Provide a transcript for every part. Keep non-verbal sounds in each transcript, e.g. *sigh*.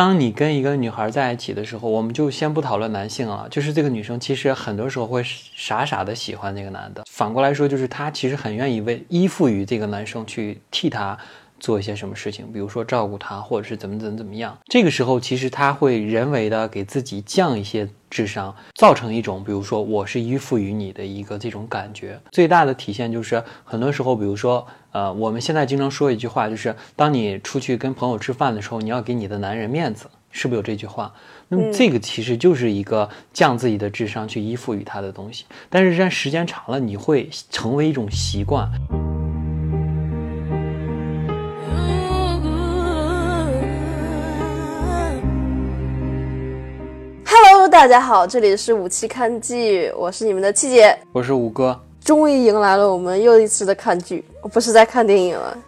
当你跟一个女孩在一起的时候，我们就先不讨论男性了，就是这个女生其实很多时候会傻傻的喜欢那个男的。反过来说，就是她其实很愿意为依附于这个男生去替他。做一些什么事情，比如说照顾他，或者是怎么怎么怎么样。这个时候，其实她会人为的给自己降一些智商，造成一种，比如说我是依附于你的一个这种感觉。最大的体现就是，很多时候，比如说，呃，我们现在经常说一句话，就是当你出去跟朋友吃饭的时候，你要给你的男人面子，是不是有这句话？那么这个其实就是一个降自己的智商去依附于他的东西。但是，这时间长了，你会成为一种习惯。大家好，这里是五七看剧，我是你们的七姐，我是五哥，终于迎来了我们又一次的看剧，我不是在看电影了，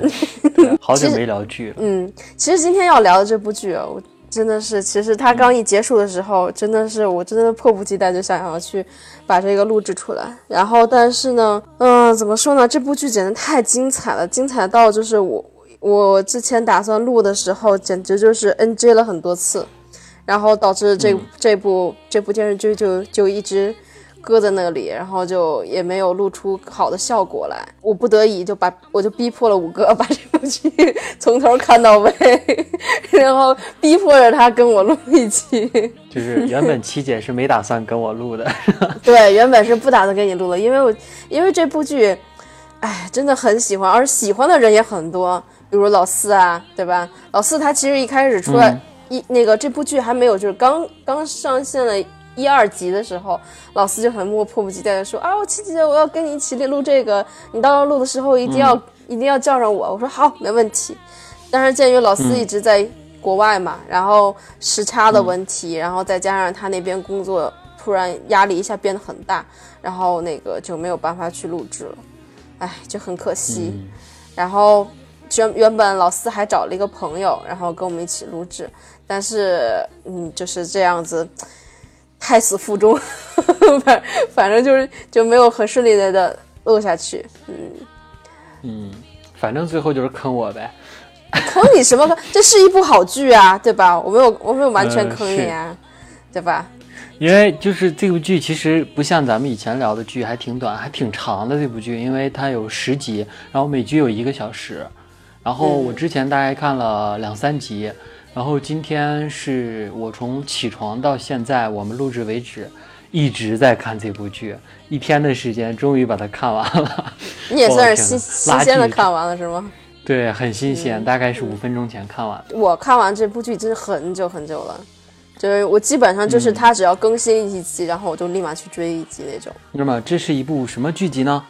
*laughs* 好久没聊剧了。嗯，其实今天要聊的这部剧啊，我真的是，其实它刚一结束的时候，真的是我真的迫不及待就想要去把这个录制出来。然后，但是呢，嗯，怎么说呢？这部剧简直太精彩了，精彩到就是我我之前打算录的时候，简直就是 NG 了很多次。然后导致这这部这部电视剧就就一直搁在那里，然后就也没有录出好的效果来。我不得已就把我就逼迫了五哥把这部剧 *laughs* 从头看到尾，然后逼迫着他跟我录一期。就是原本七姐是没打算跟我录的，*laughs* 对，原本是不打算跟你录的，因为我因为这部剧，哎，真的很喜欢，而喜欢的人也很多，比如老四啊，对吧？老四他其实一开始出来。一那个这部剧还没有，就是刚刚上线了一二集的时候，老四就很迫迫不及待的说啊，我七姐，我要跟你一起录这个，你到时候录的时候一定要一定要叫上我。我说好，没问题。但是鉴于老四一直在国外嘛，然后时差的问题，然后再加上他那边工作突然压力一下变得很大，然后那个就没有办法去录制了，哎，就很可惜。然后原原本老四还找了一个朋友，然后跟我们一起录制。但是，嗯，就是这样子，胎死腹中，反反正就是就没有很顺利的的录下去，嗯嗯，反正最后就是坑我呗，坑你什么坑？这是一部好剧啊，对吧？我没有我没有完全坑你啊，对吧？因为就是这部剧其实不像咱们以前聊的剧还挺短，还挺长的这部剧，因为它有十集，然后每集有一个小时，然后我之前大概看了两三集。然后今天是我从起床到现在，我们录制为止，一直在看这部剧，一天的时间终于把它看完了。*laughs* 你也算是新 *laughs* 新鲜的看完了是吗？对，很新鲜，大概是五分钟前看完。我看完这部剧真是很久很久了，就是我基本上就是它只要更新一集，然后我就立马去追一集那种。那么这是一部什么剧集呢？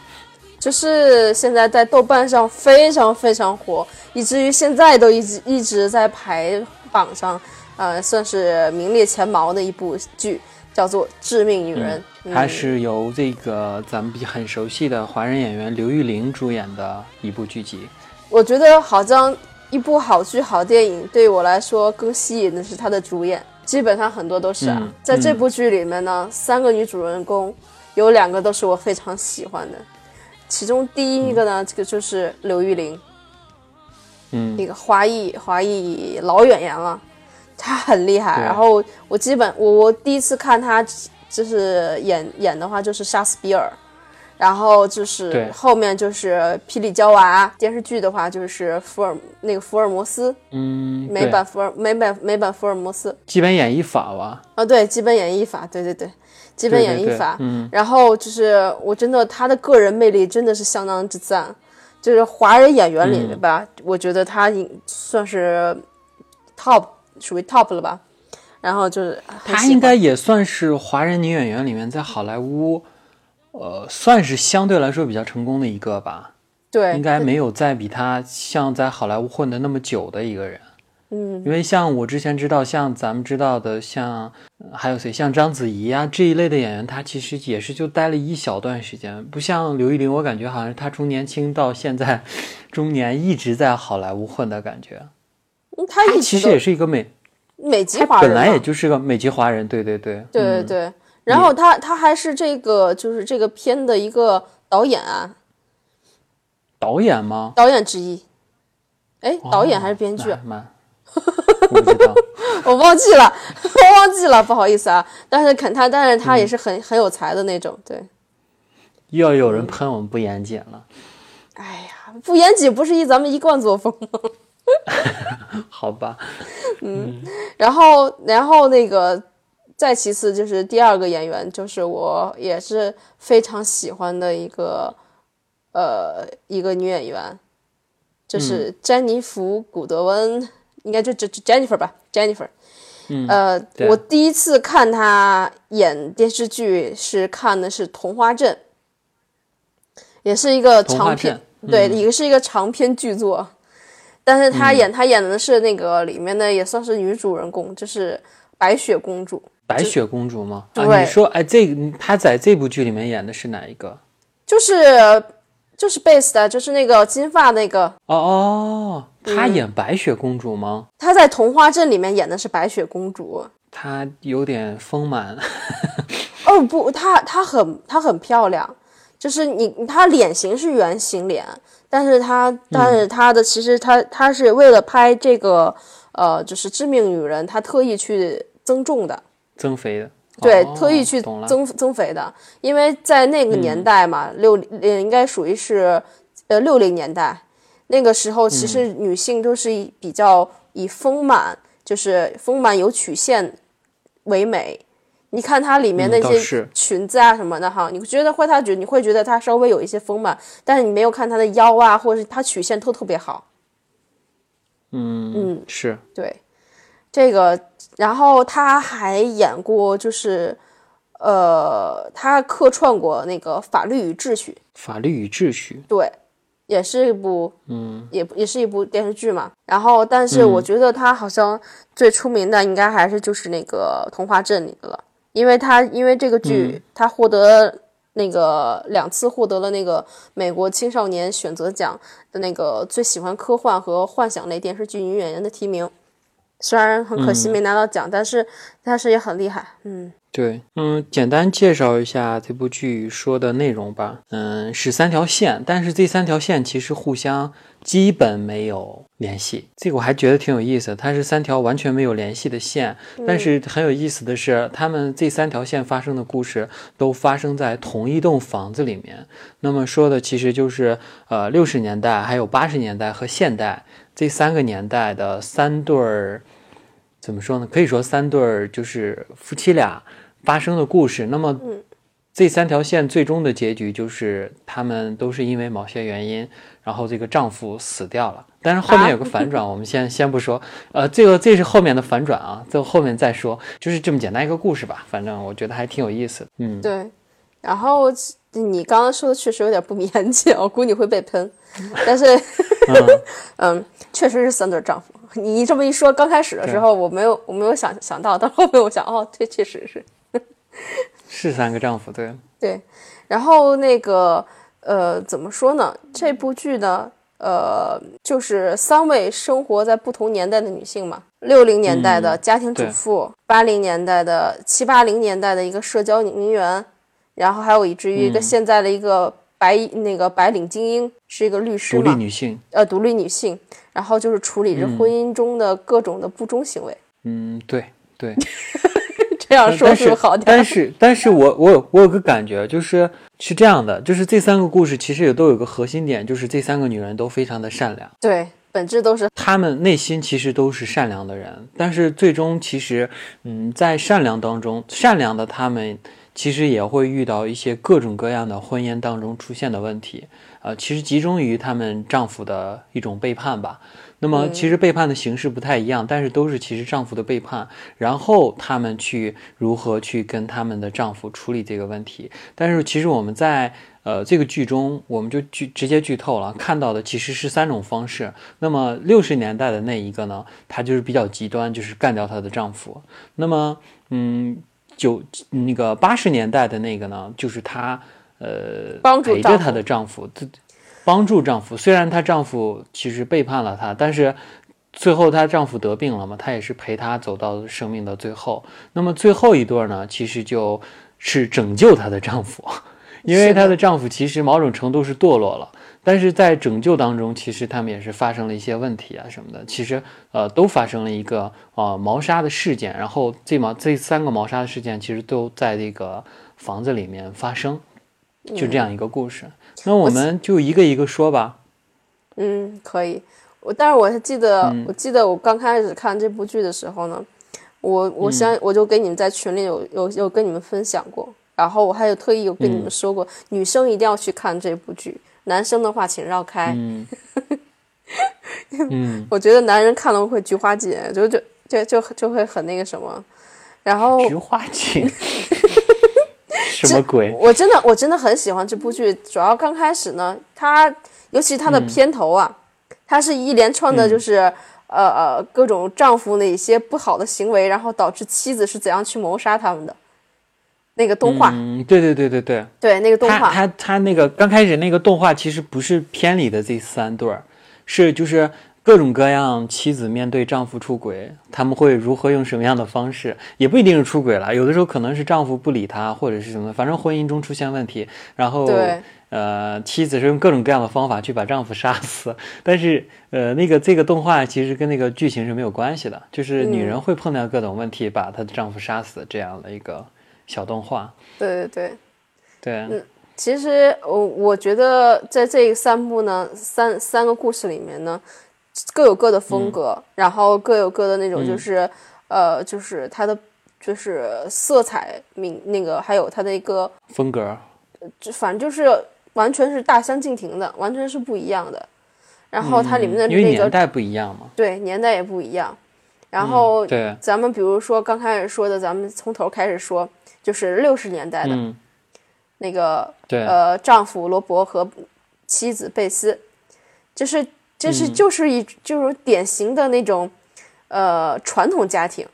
就是现在在豆瓣上非常非常火，以至于现在都一直一直在排榜上，呃，算是名列前茅的一部剧，叫做《致命女人》。它是由这个咱们很熟悉的华人演员刘玉玲主演的一部剧集。我觉得好像一部好剧、好电影，对我来说更吸引的是它的主演，基本上很多都是啊。在这部剧里面呢，三个女主人公，有两个都是我非常喜欢的。其中第一个呢，这个就是刘玉玲，嗯，那个华裔华裔老演员了，他很厉害。然后我基本我我第一次看他就是演演的话就是杀死比尔，然后就是后面就是霹雳娇娃电视剧的话就是福尔那个福尔摩斯，嗯，美版福尔美版美版福尔摩斯，基本演绎法吧？啊，对，基本演绎法，对对对。基本演绎法，嗯，然后就是我真的他的个人魅力真的是相当之赞，就是华人演员里面吧，我觉得他算是 top，属于 top 了吧。然后就是他应该也算是华人女演员里面在好莱坞，呃，算是相对来说比较成功的一个吧。对，应该没有再比他像在好莱坞混的那么久的一个人。嗯，因为像我之前知道，像咱们知道的，像还有谁，像章子怡啊这一类的演员，她其实也是就待了一小段时间，不像刘玉玲，我感觉好像她从年轻到现在，中年一直在好莱坞混的感觉。他其实也是一个美美籍华人，本来也就是个美籍华人，对对对，对对对。然后她她还是这个就是这个片的一个导演啊，导演吗？导演之一，哎，导演还是编剧？蛮 *laughs* 我不知道，*laughs* 我忘记了，*laughs* 我忘记了，不好意思啊。但是肯他，但是他也是很、很有才的那种，对。又要有人喷我们不严谨了。哎呀，不严谨不是一咱们一贯作风吗？好吧，嗯，然后，然后那个，再其次就是第二个演员，就是我也是非常喜欢的一个，呃，一个女演员，就是詹妮弗·古德温，应该就就 Jennifer 吧，Jennifer。嗯，呃，我第一次看她演电视剧是看的是《童话镇》，也是一个长篇，对，也是一个长篇剧作。但是她演，她演的是那个里面的，也算是女主人公，就是白雪公主。白雪公主吗？啊，你说，哎，这她在这部剧里面演的是哪一个？就是就是 base 的，就是那个金发那个。哦哦，她演白雪公主吗？她在童话镇里面演的是白雪公主。她有点丰满。*laughs* 哦不，她她很她很漂亮，就是你她脸型是圆形脸。但是她，但是她的其实她她是为了拍这个，呃，就是致命女人，她特意去增重的，增肥的，对，特意去增增肥的，因为在那个年代嘛，六呃应该属于是，呃六零年代，那个时候其实女性都是以比较以丰满，就是丰满有曲线为美。你看它里面那些裙子啊什么的哈，你觉得会它觉你会觉得它稍微有一些丰满，但是你没有看它的腰啊，或者是它曲线都特别好。嗯嗯，是。对这个，然后他还演过，就是呃，他客串过那个《法律与秩序》。法律与秩序，对，也是一部嗯，也也是一部电视剧嘛。然后，但是我觉得他好像最出名的应该还是就是那个《童话镇》里的了。因为他因为这个剧，他获得那个两次获得了那个美国青少年选择奖的那个最喜欢科幻和幻想类电视剧女演员的提名，虽然很可惜没拿到奖，但是但是也很厉害，嗯。对，嗯，简单介绍一下这部剧说的内容吧。嗯，是三条线，但是这三条线其实互相基本没有联系。这个我还觉得挺有意思，它是三条完全没有联系的线。但是很有意思的是，他们这三条线发生的故事都发生在同一栋房子里面。那么说的其实就是呃六十年代、还有八十年代和现代这三个年代的三对儿，怎么说呢？可以说三对儿就是夫妻俩。发生的故事，那么这三条线最终的结局就是他们都是因为某些原因，然后这个丈夫死掉了。但是后面有个反转，我们先先不说。呃，这个这是后面的反转啊，这后面再说。就是这么简单一个故事吧，反正我觉得还挺有意思。嗯，对。然后你刚刚说的确实有点不严谨，*laughs* 我估计会被喷。*laughs* 但是，*laughs* 嗯，确实是三对丈夫。你这么一说，刚开始的时候我没有我没有想想到，到后面我想，哦，对，确实是。是三个丈夫，对对，然后那个呃，怎么说呢？这部剧呢，呃，就是三位生活在不同年代的女性嘛，六零年代的家庭主妇，八零年代的七八零年代的一个社交名媛，然后还有以至于一个现在的一个白那个白领精英，是一个律师嘛，独立女性，呃，独立女性，然后就是处理着婚姻中的各种的不忠行为。嗯，对对。*laughs* 这样说是好点，但是，但是我我有我有个感觉，就是是这样的，就是这三个故事其实也都有个核心点，就是这三个女人都非常的善良，对，本质都是他们内心其实都是善良的人，但是最终其实，嗯，在善良当中，善良的她们其实也会遇到一些各种各样的婚姻当中出现的问题，呃，其实集中于她们丈夫的一种背叛吧。那么其实背叛的形式不太一样，但是都是其实丈夫的背叛，然后他们去如何去跟他们的丈夫处理这个问题。但是其实我们在呃这个剧中，我们就剧直接剧透了，看到的其实是三种方式。那么六十年代的那一个呢，她就是比较极端，就是干掉她的丈夫。那么嗯，九那个八十年代的那个呢，就是她呃陪着她的丈夫。帮助丈夫，虽然她丈夫其实背叛了她，但是最后她丈夫得病了嘛，她也是陪她走到生命的最后。那么最后一对呢，其实就是拯救她的丈夫，因为她的丈夫其实某种程度是堕落了，但是在拯救当中，其实他们也是发生了一些问题啊什么的，其实呃都发生了一个呃谋杀的事件，然后这毛这三个谋杀的事件其实都在这个房子里面发生，就这样一个故事。那我们就一个一个说吧。嗯，可以。我但是我还记得，嗯我记得我刚开始看这部剧的时候呢，我我相、我就跟你们在群里有有有跟你们分享过，然后我还有特意有跟你们说过，女生一定要去看这部剧，男生的话请绕开。嗯 *laughs* 嗯，我觉得男人看了会菊花姐，就就就就就会很那个什么。然后菊花井，*laughs* 什么鬼？我真的我真的很喜欢这部剧，主要刚开始呢，它尤其它的片头啊，它是一连串的，就是、呃呃各种丈夫的一些不好的行为，然后导致妻子是怎样去谋杀他们的。那个动画，嗯，对对对对对。对那个动画，他他他那个刚开始那个动画其实不是片里的这三对儿，是就是各种各样妻子面对丈夫出轨，他们会如何用什么样的方式，也不一定是出轨了，有的时候可能是丈夫不理她或者是什么，反正婚姻中出现问题，然后对。呃妻子是用各种各样的方法去把丈夫杀死，但是呃那个这个动画其实跟那个剧情是没有关系的，就是女人会碰到各种问题把她的丈夫杀死这样的一个小动画，对对对。对。嗯其实我我觉得在这三部呢，三三个故事里面呢，各有各的风格，然后各有各的那种就是、呃，就是它的就是色彩明那个，还有它的一个，风格，就反正就是完全是大相径庭的，完全是不一样的。然后它里面的那个、年代不一样嘛。对年代也不一样。然后对，咱们比如说刚开始说的，咱们从头开始说，就是六十年代的、嗯，那个对，呃，丈夫罗伯和妻子贝斯，就是这是嗯。就是一就是典型的那种呃传统家庭，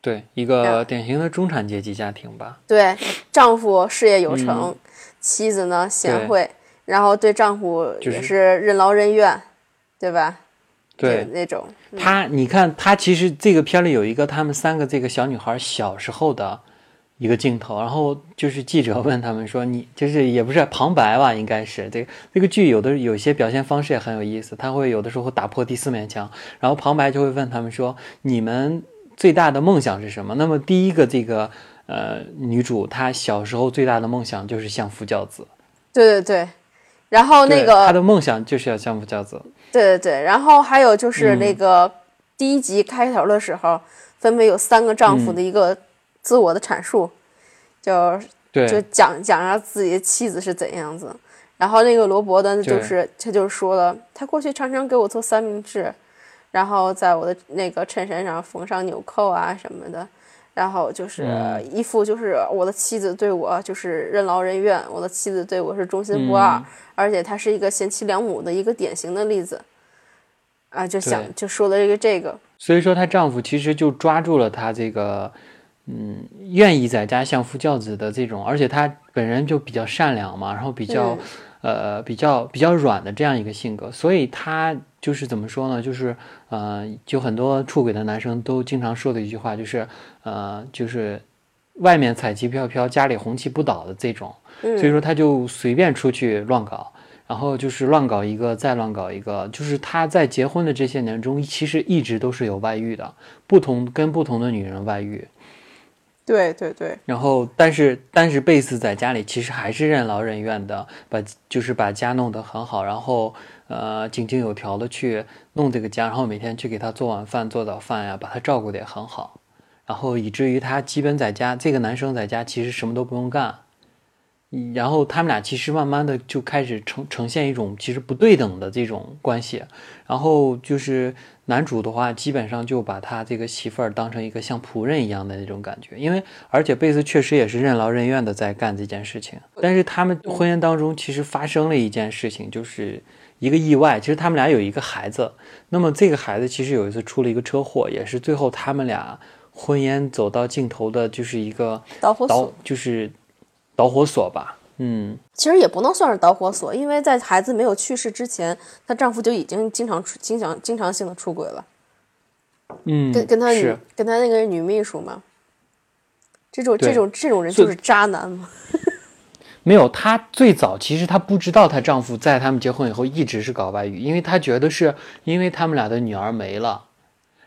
对，一个典型的中产阶级家庭吧。对，丈夫事业有成，妻子呢贤惠，然后对丈夫就是也是任劳任怨，对吧？对那种，他，你看他其实这个片里有一个他们三个这个小女孩小时候的一个镜头，然后就是记者问他们说：“你就是也不是旁白吧？应该是这个这个剧有的有些表现方式也很有意思，他会有的时候会打破第四面墙，然后旁白就会问他们说：你们最大的梦想是什么？那么第一个这个呃女主她小时候最大的梦想就是相夫教子，对对对。然后那个她的梦想就是要相夫教子。对对对，然后还有就是嗯那个第一集开头的时候，分别有三个丈嗯夫的一个自我的阐述，就对，就讲讲下自己的妻子是怎样子。然后那个罗伯呢，就是他就说了，他过去常常给我做三明治，然后在我的那个衬衫上缝上纽扣啊什么的，然后就是嗯一副就是我的妻子对我就是任劳任怨，我的妻子对我是忠心不二，嗯而且她是一个贤妻良母的一个典型的例子。啊，就想就说了这个这个，所以说，她丈夫其实就抓住了她这个，嗯，愿意在家相夫教子的这种，而且他本人就比较善良嘛，然后比较，呃，比较比较软的这样一个性格，所以他就是怎么说呢？就是呃，就很多出轨的男生都经常说的一句话，就是呃，就是外面彩旗飘飘，家里红旗不倒的这种，嗯所以说他就随便出去乱搞。然后就是乱搞一个，再乱搞一个，就是他在结婚的这些年中，其实一直都是有外遇的，不同跟不同的女人外遇。对对对，然后，但是但是贝斯在家里其实还是任劳任怨的，把就是把家弄得很好，然后呃井井有条的去弄这个家，然后每天去给他做晚饭、做早饭呀，把他照顾得也很好，然后以至于他基本在家，这个男生在家其实什么都不用干。嗯然后他们俩其实慢慢的就开始呈呈现一种其实不对等的这种关系，然后就是男主的话，基本上就把他这个媳妇儿当成一个像仆人一样的那种感觉，因为而且贝斯确实也是任劳任怨的在干这件事情，但是他们婚姻当中其实发生了一件事情，就是一个意外，其实他们俩有一个孩子，那么这个孩子其实有一次出了一个车祸，也是最后他们俩婚姻走到尽头的，就是一个导导火索。就是导火索吧，嗯。其实也不能算是导火索，因为在孩子没有去世之前，她丈夫就已经经常出、经常、经常性的出轨了，嗯，跟跟他女跟他那个女秘书嘛。这种这种这种人就是渣男嘛。*laughs* 没有，她最早其实她不知道她丈夫在他们结婚以后一直是搞外遇，因为她觉得是因为他们俩的女儿没了，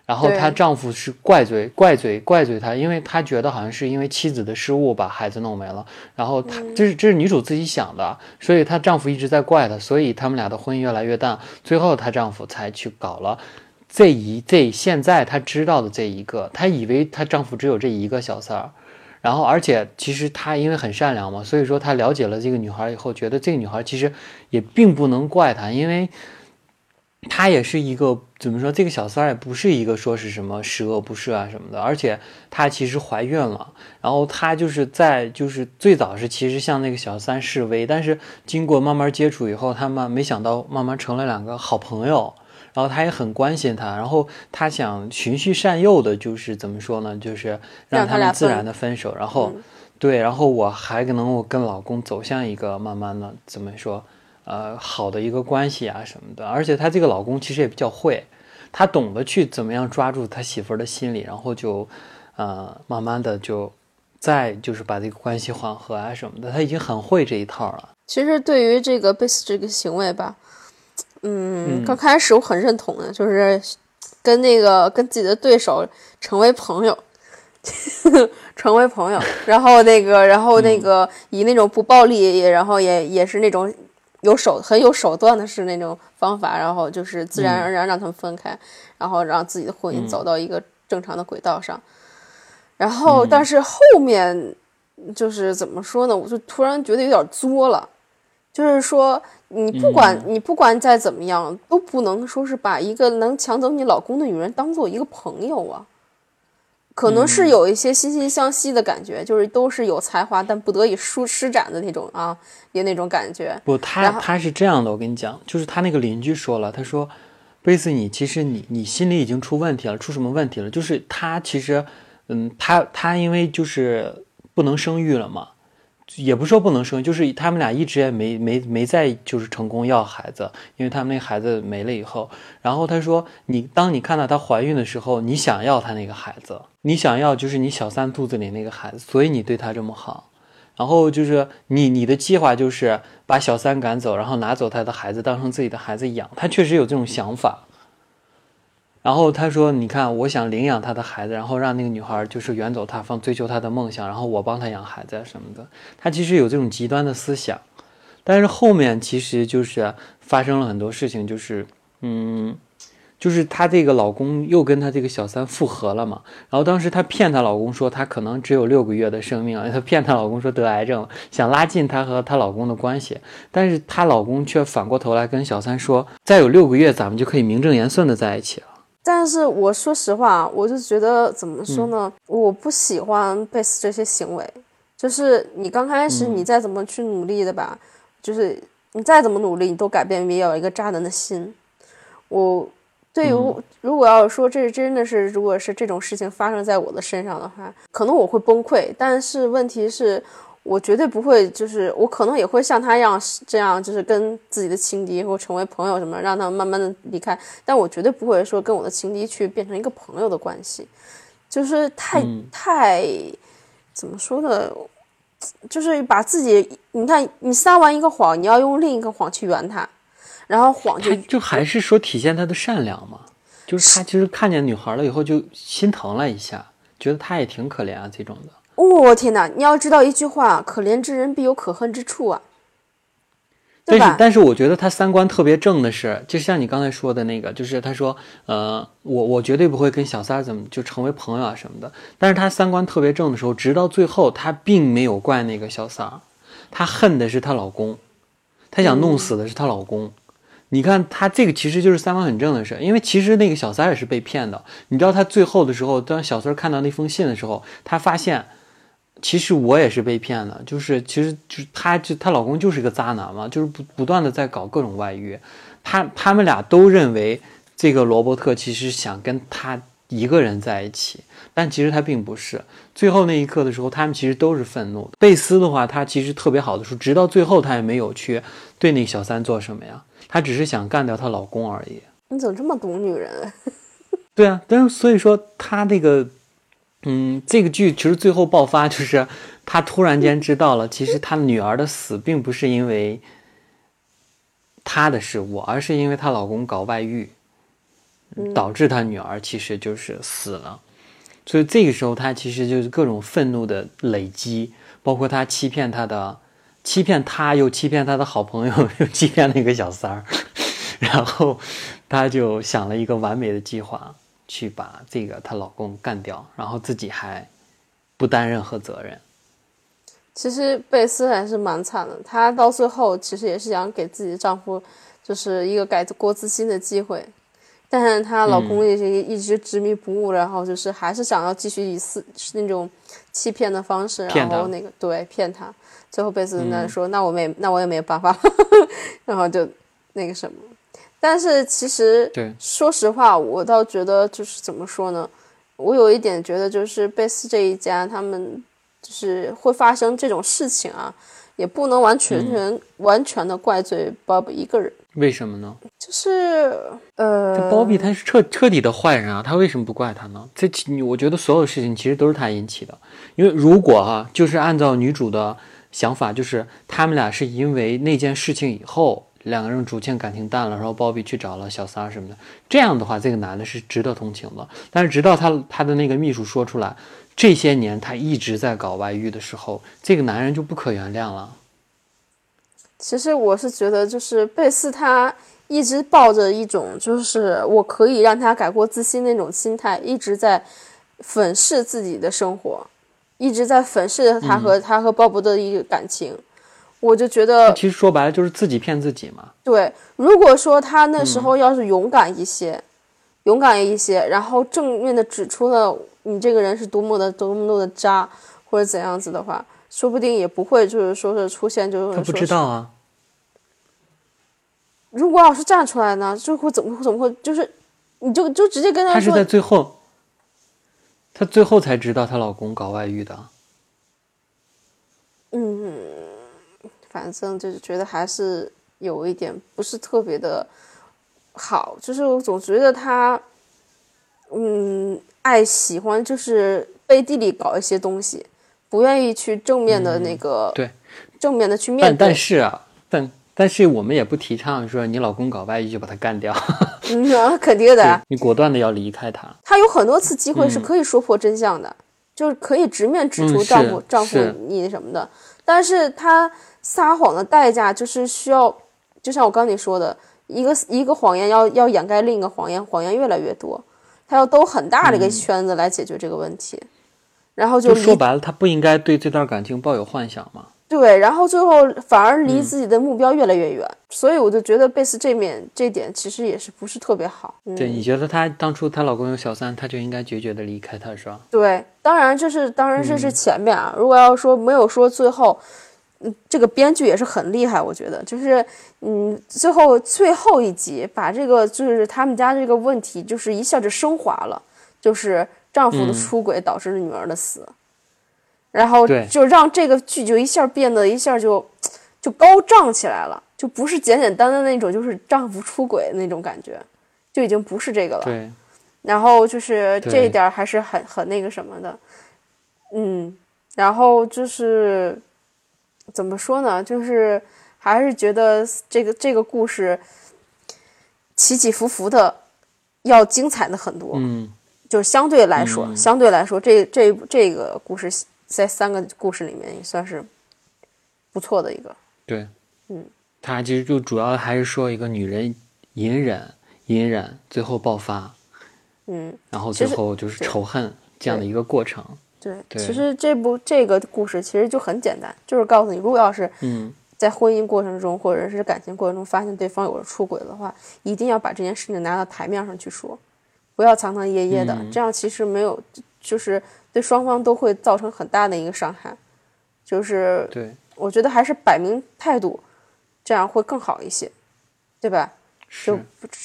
然后她丈夫是怪罪怪罪怪罪她，因为她觉得好像是因为妻子的失误把孩子弄没了，然后她这是这是女主自己想的，所以她丈夫一直在怪她，所以他们俩的婚姻越来越淡，最后她丈夫才去搞了这一这现在她知道的这一个，她以为她丈夫只有这一个小三儿。然后，而且其实她因为很善良嘛，所以说她了解了这个女孩以后，觉得这个女孩其实也并不能怪她，因为她也是一个怎么说，这个小三儿也不是一个说是什么十恶不赦啊什么的，而且她其实怀孕了，然后她就是在就是最早是其实向那个小三示威，但是经过慢慢接触以后，他们没想到慢慢成了两个好朋友。然后他也很关心她，然后他想循序善诱的，就是怎么说呢？就是让他们自然的分手。然后，对，然后我还能够跟老公走向一个慢慢的怎么说，呃，好的一个关系啊什么的。而且她这个老公其实也比较会，他懂得去怎么样抓住他媳妇儿的心理，然后就，呃，慢慢的就再就是把这个关系缓和啊什么的。他已经很会这一套了。其实对于这个贝斯这个行为吧。嗯，刚开始我很认同的，就是跟那个跟自己的对手成为朋友，*laughs* 成为朋友，然后那个，然后那个以那种不暴力，然后也也是那种有手很有手段的是那种方法，然后就是自然而然让他们分开，然后让自己的婚姻走到一个正常的轨道上。然后，但是后面就是怎么说呢？我就突然觉得有点作了，就是说。你不管你不管再怎么样，都不能说是把一个能抢走你老公的女人当做一个朋友啊。可能是有一些惺惺相惜的感觉，就是都是有才华但不得已舒施展的那种啊，也那种感觉。不，他他是这样的，我跟你讲，就是他那个邻居说了，他说，贝斯，你其实你你心里已经出问题了，出什么问题了？就是他其实，嗯，他他因为就是不能生育了嘛。也不说不能生，就是他们俩一直也没没没再就是成功要孩子，因为他们那孩子没了以后，然后他说你当你看到她怀孕的时候，你想要她那个孩子，你想要就是你小三肚子里那个孩子，所以你对她这么好，然后就是你你的计划就是把小三赶走，然后拿走他的孩子当成自己的孩子养，他确实有这种想法。然后他说：“你看，我想领养他的孩子，然后让那个女孩就是远走他方，追求他的梦想，然后我帮他养孩子什么的。他其实有这种极端的思想，但是后面其实就是发生了很多事情，就是嗯，就是她这个老公又跟她这个小三复合了嘛。然后当时她骗她老公说她可能只有六个月的生命啊，*laughs* 她骗她老公说得癌症，想拉近她和她老公的关系。但是她老公却反过头来跟小三说，再有六个月咱们就可以名正言顺的在一起了。”但是我说实话，我就觉得怎么说呢？我不喜欢贝斯这些行为。就是你刚开始，你再怎么去努力的吧，就是你再怎么努力，你都改变不了一个渣男的心。我对于如果要说这真的是，如果是这种事情发生在我的身上的话，可能我会崩溃。但是问题是。我绝对不会，就是我可能也会像他一样，这样就是跟自己的情敌或成为朋友什么，让他们慢慢的离开。但我绝对不会说跟我的情敌去变成一个朋友的关系，就是太太怎么说呢？就是把自己，你看你撒完一个谎，你要用另一个谎去圆他，然后谎就就还是说体现他的善良嘛？就是他其实看见女孩了以后就心疼了一下，觉得他也挺可怜啊这种的。我天哪！你要知道一句话，可怜之人必有可恨之处啊，但是，但是我觉得他三观特别正的是，就像你刚才说的那个，就是他说，呃，我我绝对不会跟小三怎么就成为朋友啊什么的。但是他三观特别正的时候，直到最后，他并没有怪那个小三儿，他恨的是她老公，他想弄死的是她老公。你看他这个其实就是三观很正的事，因为其实那个小三也是被骗的。你知道他最后的时候，当小三看到那封信的时候，他发现。其实我也是被骗的，就是其实就是她就她老公就是个渣男嘛，就是不不断的在搞各种外遇，他他们俩都认为这个罗伯特其实想跟他一个人在一起，但其实他并不是。最后那一刻的时候，他们其实都是愤怒的。贝斯的话，他其实特别好的时候，直到最后他也没有去对那个小三做什么呀，他只是想干掉她老公而已。你怎么这么懂女人？*laughs* 对啊，但是所以说她那个。嗯，这个剧其实最后爆发就是她突然间知道了，其实她女儿的死并不是因为她的失误，而是因为她老公搞外遇，导致她女儿其实就是死了。所以这个时候，她其实就是各种愤怒的累积，包括她欺骗她的，欺骗她又欺骗她的好朋友，*laughs* 又欺骗那个小三儿，*laughs* 然后她就想了一个完美的计划，去把这个她老公干掉，然后自己还不担任何责任。其实贝斯还是蛮惨的，她到最后其实也是想给自己的丈夫就是一个改过自新的机会，但是她老公也是一直执迷不悟，然后就是还是想要继续以似那种欺骗的方式，然后那个对骗他，最后贝斯那说、那我们也那我也没有办法，*laughs* 然后就那个什么，但是其实对。说实话，我倒觉得就是怎么说呢，我有一点觉得就是贝斯这一家他们就是会发生这种事情啊，也不能完全全、完全的怪罪 Bob 一个人，为什么呢？就是呃，这。包庇他是彻彻底的坏人啊，他为什么不怪他呢？这其我觉得所有事情其实都是他引起的，因为如果哈、就是按照女主的想法，就是他们俩是因为那件事情以后，两个人逐渐感情淡了，然后包庇去找了小三儿什么的，这样的话，这个男的是值得同情的。但是直到他他的那个秘书说出来，这些年他一直在搞外遇的时候，这个男人就不可原谅了。其实我是觉得，就是贝斯他一直抱着一种就是我可以让他改过自新那种心态，一直在粉饰自己的生活，一直在粉饰他和、他和鲍勃的一个感情。我就觉得，其实说白了就是自己骗自己嘛。对，如果说他那时候要是勇敢一些，勇敢一些，然后正面的指出了你这个人是多么的多么多的渣，或者怎样子的话，说不定也不会就是说是出现就是他不知道啊。如果要是站出来呢，就会怎么会怎么会就是，你就就直接跟说他是在，最后，她最后才知道她老公搞外遇的。嗯反正就是觉得还是有一点不是特别的好，就是我总觉得她，嗯，爱喜欢就是背地里搞一些东西，不愿意去正面的那个，嗯对，正面的去面但对。但是啊，但但是我们也不提倡说你老公搞外遇就把他干掉，嗯，啊肯定的。啊，你果断的要离开他。他有很多次机会是可以说破真相的，就是可以直面指出嗯丈夫、是。丈夫你什么的，但是他撒谎的代价就是需要，就像我刚你说的，一个一个谎言要要掩盖另一个谎言，谎言越来越多，他要兜很大的一个圈子来解决这个问题，然后就就说白了，他不应该对这段感情抱有幻想嘛。对，然后最后反而嗯离自己的目标越来越远，所以我就觉得贝斯这面这点其实也是不是特别好。嗯，对，你觉得她当初她老公有小三，她就应该决绝的离开他，是吧？对，当然这是当然这嗯是前面啊，如果要说没有说最后，嗯，这个编剧也是很厉害，我觉得就是嗯，最后最后一集把这个就是他们家这个问题就是一下就升华了，就是丈夫的嗯出轨导致了女儿的死，然后就让这个剧就一下变得一下就就高涨起来了，就不是简简单单那种就是丈夫出轨那种感觉，就已经不是这个了。对，然后就是这一点儿还是很很那个什么的，嗯，然后就是怎么说呢，就是还是觉得这个这个故事起起伏伏的要精彩的很多，嗯，就是相对来说，嗯相对来说，这这这个故事在三个故事里面也算是不错的一个，对，嗯，他其实就主要还是说一个女人隐忍、隐忍，最后爆发，嗯，然后最后就是仇恨这样的一个过程。对，对其实这部这个故事其实就很简单，就是告诉你，如果要是嗯，在婚姻过程中或者是感情过程中发现对方有了出轨的话，一定要把这件事情拿到台面上去说，不要藏藏掖掖的，嗯。这样其实没有，就是对双方都会造成很大的一个伤害。就是对，我觉得还是摆明态度，这样会更好一些，对吧？就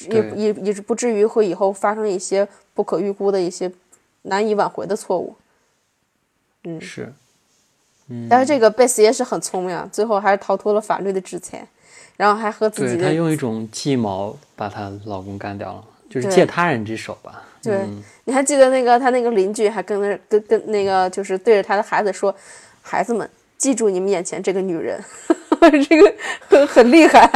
也对也也不至于会以后发生一些不可预估的一些难以挽回的错误。嗯是，嗯，但是这个贝斯也是很聪明啊，最后还是逃脱了法律的制裁，然后还和自己的对她用一种计谋把她老公干掉了，就是借他人之手吧。对。嗯。你还记得那个他那个邻居还跟那跟跟那个就是对着他的孩子说，孩子们，记住你们眼前这个女人，*laughs* 这个很很厉害。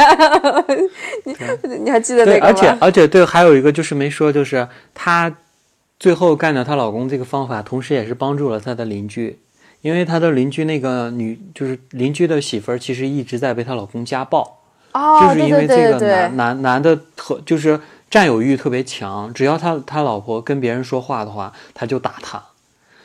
你你还记得那，个吗？而且而且对，还有一个就是没说，就是她最后干掉她老公这个方法，同时也是帮助了她的邻居，因为她的邻居那个女，就是邻居的媳妇儿，其实一直在被她老公家暴，哦，就是因为对这个对对对。男男男的特就是占有欲特别强，只要他他老婆跟别人说话的话，他就打他。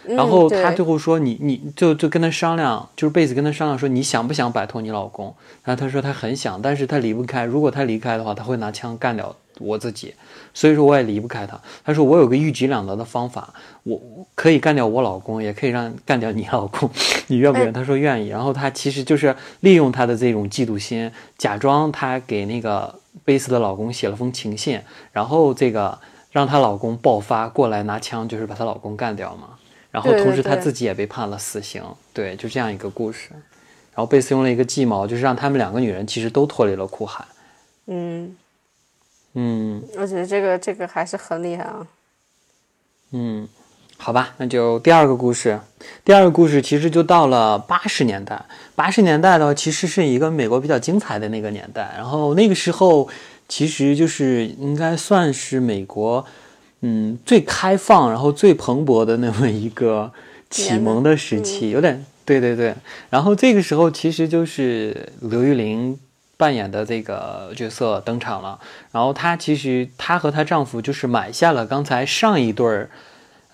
然后他最后说你你就就跟他商量，就是贝斯跟他商量说你想不想摆脱你老公？然后他说他很想，但是他离不开。如果他离开的话，他会拿枪干掉我自己，所以说我也离不开他。他说我有个一举两得的方法，我我可以干掉我老公，也可以让干掉你老公，*laughs* 你愿不愿意？哎他说愿意。然后他其实就是利用他的这种嫉妒心，假装他给那个贝斯的老公写了封情信，然后这个让她老公爆发过来拿枪，就是把她老公干掉嘛。然后同时她自己也被判了死刑，对，就这样一个故事。然后贝斯用了一个计谋，就是让他们两个女人其实都脱离了苦海。嗯，嗯我觉得这个这个还是很厉害啊。嗯，好吧，那就第二个故事。第二个故事其实就到了八十年代。八十年代的话，其实是一个美国比较精彩的那个年代。然后那个时候，其实就是应该算是美国，嗯，最开放，然后最蓬勃的那么一个启蒙的时期，有点对对对。然后这个时候，其实就是刘玉玲扮演的这个角色登场了。然后她其实她和她丈夫就是买下了刚才上一对儿。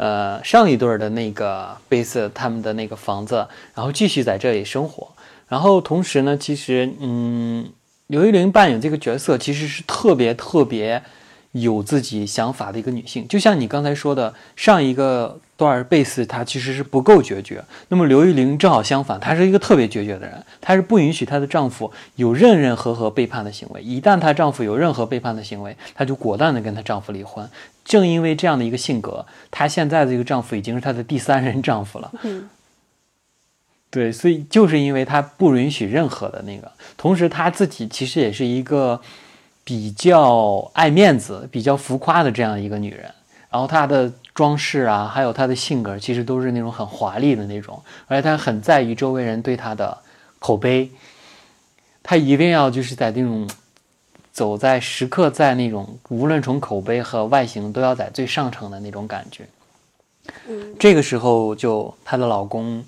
呃，上一对儿的那个贝斯他们的那个房子，然后继续在这里生活。然后同时呢，其实嗯，刘玉玲扮演这个角色其实是特别特别有自己想法的一个女性。就像你刚才说的，上一个段儿贝斯她其实是不够决绝，那么刘玉玲正好相反，她是一个特别决绝的人，她是不允许她的丈夫有任任何何背叛的行为。一旦她丈夫有任何背叛的行为，她就果断的跟她丈夫离婚。正因为这样的一个性格，她现在的这个丈夫已经是她的第三任丈夫了。嗯，对，所以就是因为她不允许任何的那个，同时她自己其实也是一个比较爱面子、比较浮夸的这样一个女人。然后她的装饰啊，还有她的性格，其实都是那种很华丽的那种，而且她很在意周围人对她的口碑，她一定要就是在那种走在时刻在那种无论从口碑和外形都要在最上乘的那种感觉。这个时候就她的老公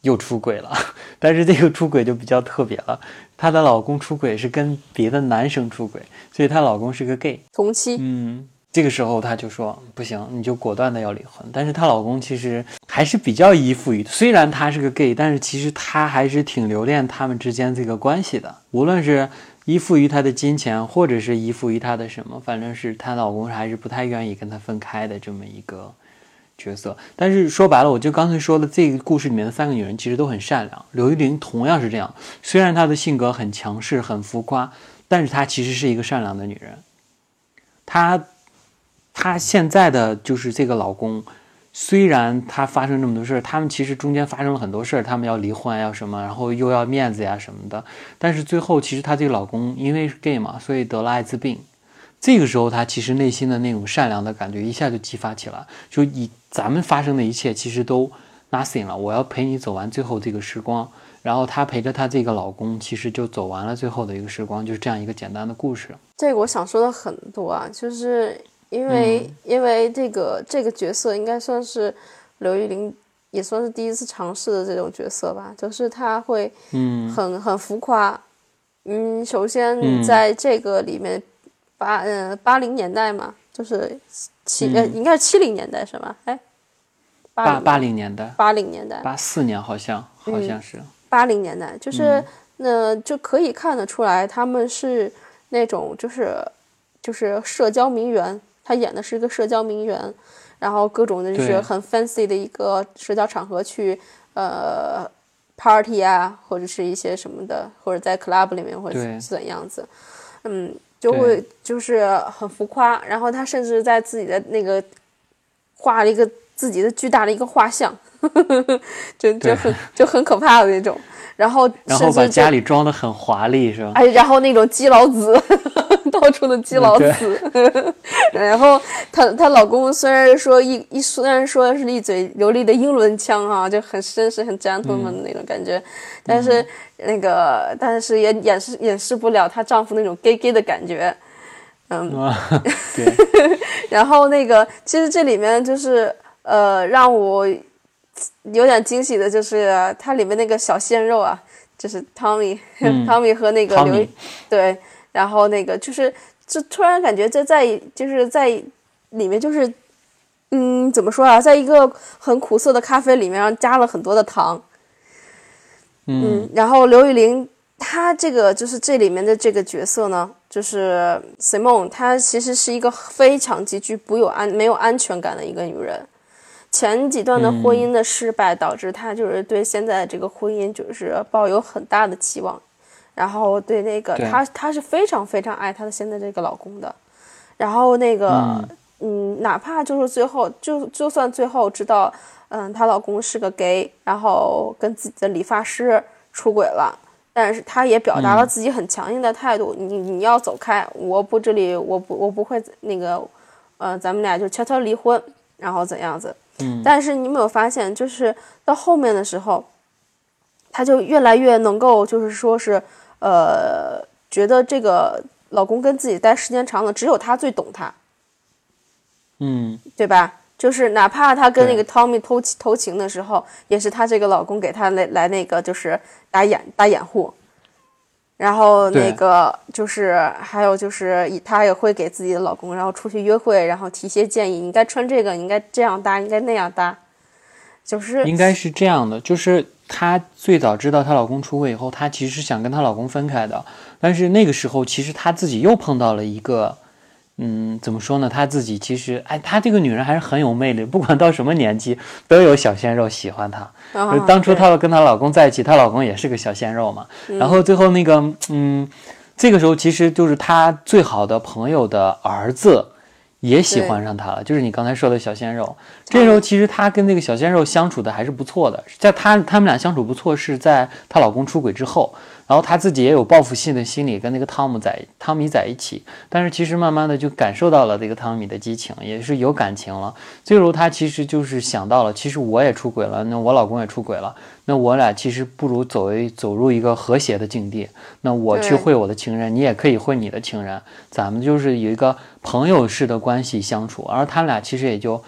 又出轨了，*laughs* 但是这个出轨就比较特别了，她的老公出轨是跟别的男生出轨，所以她老公是个 gay。同妻，嗯，这个时候她就说不行，你就果断的要离婚。但是她老公其实还是比较依附于，虽然他是个 gay，但是其实他还是挺留恋他们之间这个关系的，无论是依附于他的金钱，或者是依附于他的什么，反正是她老公还是不太愿意跟她分开的这么一个角色。但是说白了，我就刚才说的这个故事里面的三个女人其实都很善良，刘玉玲同样是这样，虽然她的性格很强势、很浮夸，但是她其实是一个善良的女人。她她现在的就是这个老公，虽然他发生这么多事儿，他们其实中间发生了很多事儿，他们要离婚呀什么，然后又要面子呀什么的，但是最后其实她这个老公因为是 gay 嘛，所以得了艾滋病。这个时候，她其实内心的那种善良的感觉一下就激发起来，就以咱们发生的一切其实都 nothing 了，我要陪你走完最后这个时光。然后她陪着她这个老公，其实就走完了最后的一个时光，就是这样一个简单的故事。这个我想说的很多啊，就是因为、因为这个这个角色应该算是刘玉玲也算是第一次尝试的这种角色吧，就是她会嗯很很浮夸。嗯，首先嗯在这个里面，八呃八零年代嘛，就是七、呃嗯应该是七零年代是吧？哎，八八零年代，八零年代，八四年好像好像是。八零年代，就是那、就可以看得出来，他们是那种就是就是社交名媛，他演的是一个社交名媛，然后各种的就是很 fancy 的一个社交场合去呃 party 啊，或者是一些什么的，或者在 club 里面或者怎样子，嗯，就会就是很浮夸，然后他甚至在自己的那个画了一个自己的巨大的一个画像，*laughs* 就就很就很可怕的那种，然后然后把家里装的很华丽，是吧？哎，然后那种基佬子，到处的基劳斯。*laughs* 然后她她老公虽然说一一虽然说是一嘴流利的英伦腔哈，就很绅士很 gentleman 的那种感觉，但是那个但是也掩饰掩饰不了她丈夫那种 gay gay 的感觉。嗯，对。*laughs* 然后那个其实这里面就是呃让我有点惊喜的就是它里面那个小鲜肉啊。就是汤米，*laughs* 汤米和那个刘，对，然后那个就是，就突然感觉这在就是在里面就是，嗯，怎么说啊，在一个很苦涩的咖啡里面加了很多的糖，嗯，然后刘玉玲她这个就是这里面的这个角色呢，就是 Simone，她其实是一个非常极具不有安没有安全感的一个女人。前几段的婚姻的失败，导致她就是对现在这个婚姻就是抱有很大的期望，然后对那个她她是非常非常爱她的现在这个老公的，然后那个嗯，哪怕就是最后就就算最后知道嗯她老公是个 gay，然后跟自己的理发师出轨了，但是她也表达了自己很强硬的态度，你你要走开，我不这里我不我不会那个呃咱们俩就悄悄离婚，然后怎样子。但是你没有发现，就是到后面的时候，她就越来越能够，就是说是，呃，觉得这个老公跟自己待时间长了，只有她最懂他，嗯，对吧？就是哪怕她跟那个 Tommy 偷偷情的时候，也是她这个老公给她来来那个就是打掩打掩护。然后那个就是还有就是，她也会给自己的老公，然后出去约会，然后提些建议，你应该穿这个，你应该这样搭，应该那样搭，就是应该是这样的。就是她最早知道她老公出轨以后，她其实是想跟她老公分开的，但是那个时候其实她自己又碰到了一个。嗯，怎么说呢？她自己其实，哎，她这个女人还是很有魅力，*laughs* 不管到什么年纪，都有小鲜肉喜欢她。当初她跟她老公在一起，她老公也是个小鲜肉嘛。然后最后那个，嗯，这个时候其实就是她最好的朋友的儿子也喜欢上她了，就是你刚才说的小鲜肉。这时候其实她跟那个小鲜肉相处的还是不错的，在她他们俩相处不错是在她老公出轨之后。然后他自己也有报复性的心理，跟那个汤姆在汤米在一起，但是其实慢慢的就感受到了这个汤米的激情，也是有感情了。最后他其实就是想到了，其实我也出轨了，那我老公也出轨了，那我俩其实不如走一走入一个和谐的境地。那我去会我的情人，你也可以会你的情人，咱们就是有一个朋友式的关系相处。而他们俩其实也就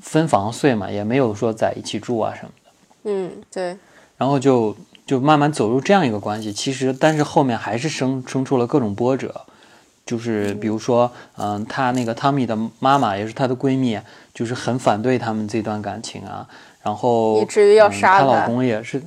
分房睡嘛，也没有说在一起住啊什么的。嗯，对。然后就。就慢慢走入这样一个关系，其实但是后面还是生生出了各种波折，就是比如说，嗯，她那个汤米的妈妈也是她的闺蜜，就是很反对他们这段感情啊，然后以至于要杀她老公也是，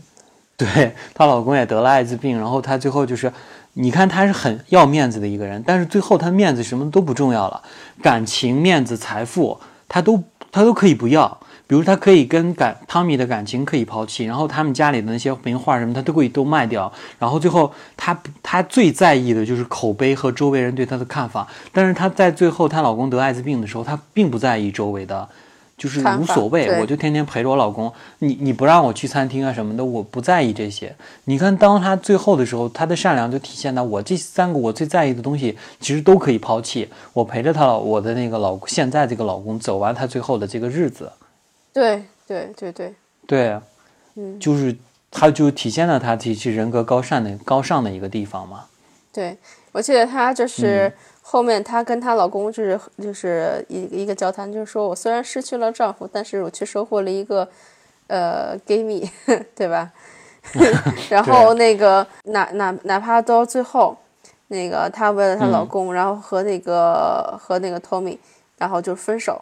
对她老公也得了艾滋病，然后她最后就是，你看她是很要面子的一个人，但是最后她面子什么都不重要了，感情、面子、财富，她都她都可以不要。比如他可以跟感汤米的感情可以抛弃，然后他们家里的那些名画什么，他都可以都卖掉。然后最后他他最在意的就是口碑和周围人对他的看法。但是他在最后她老公得艾滋病的时候，她并不在意周围的，就是无所谓，我就天天陪着我老公。你你不让我去餐厅啊什么的，我不在意这些。你看，当他最后的时候，他的善良就体现在我这三个我最在意的东西，其实都可以抛弃。我陪着他老我的那个老现在这个老公走完他最后的这个日子。对对对对对，嗯，就是他就体现了他其实人格高尚的高尚的一个地方嘛。对，我记得他就是后面她跟她老公就是就是一一个交谈，就是说我虽然失去了丈夫，但是我却收获了一个呃 gay 蜜，*laughs* 对吧？*laughs* 然后那个哪哪哪怕到最后，那个她为了她老公，然后和那个和那个 Tommy，然后就分手。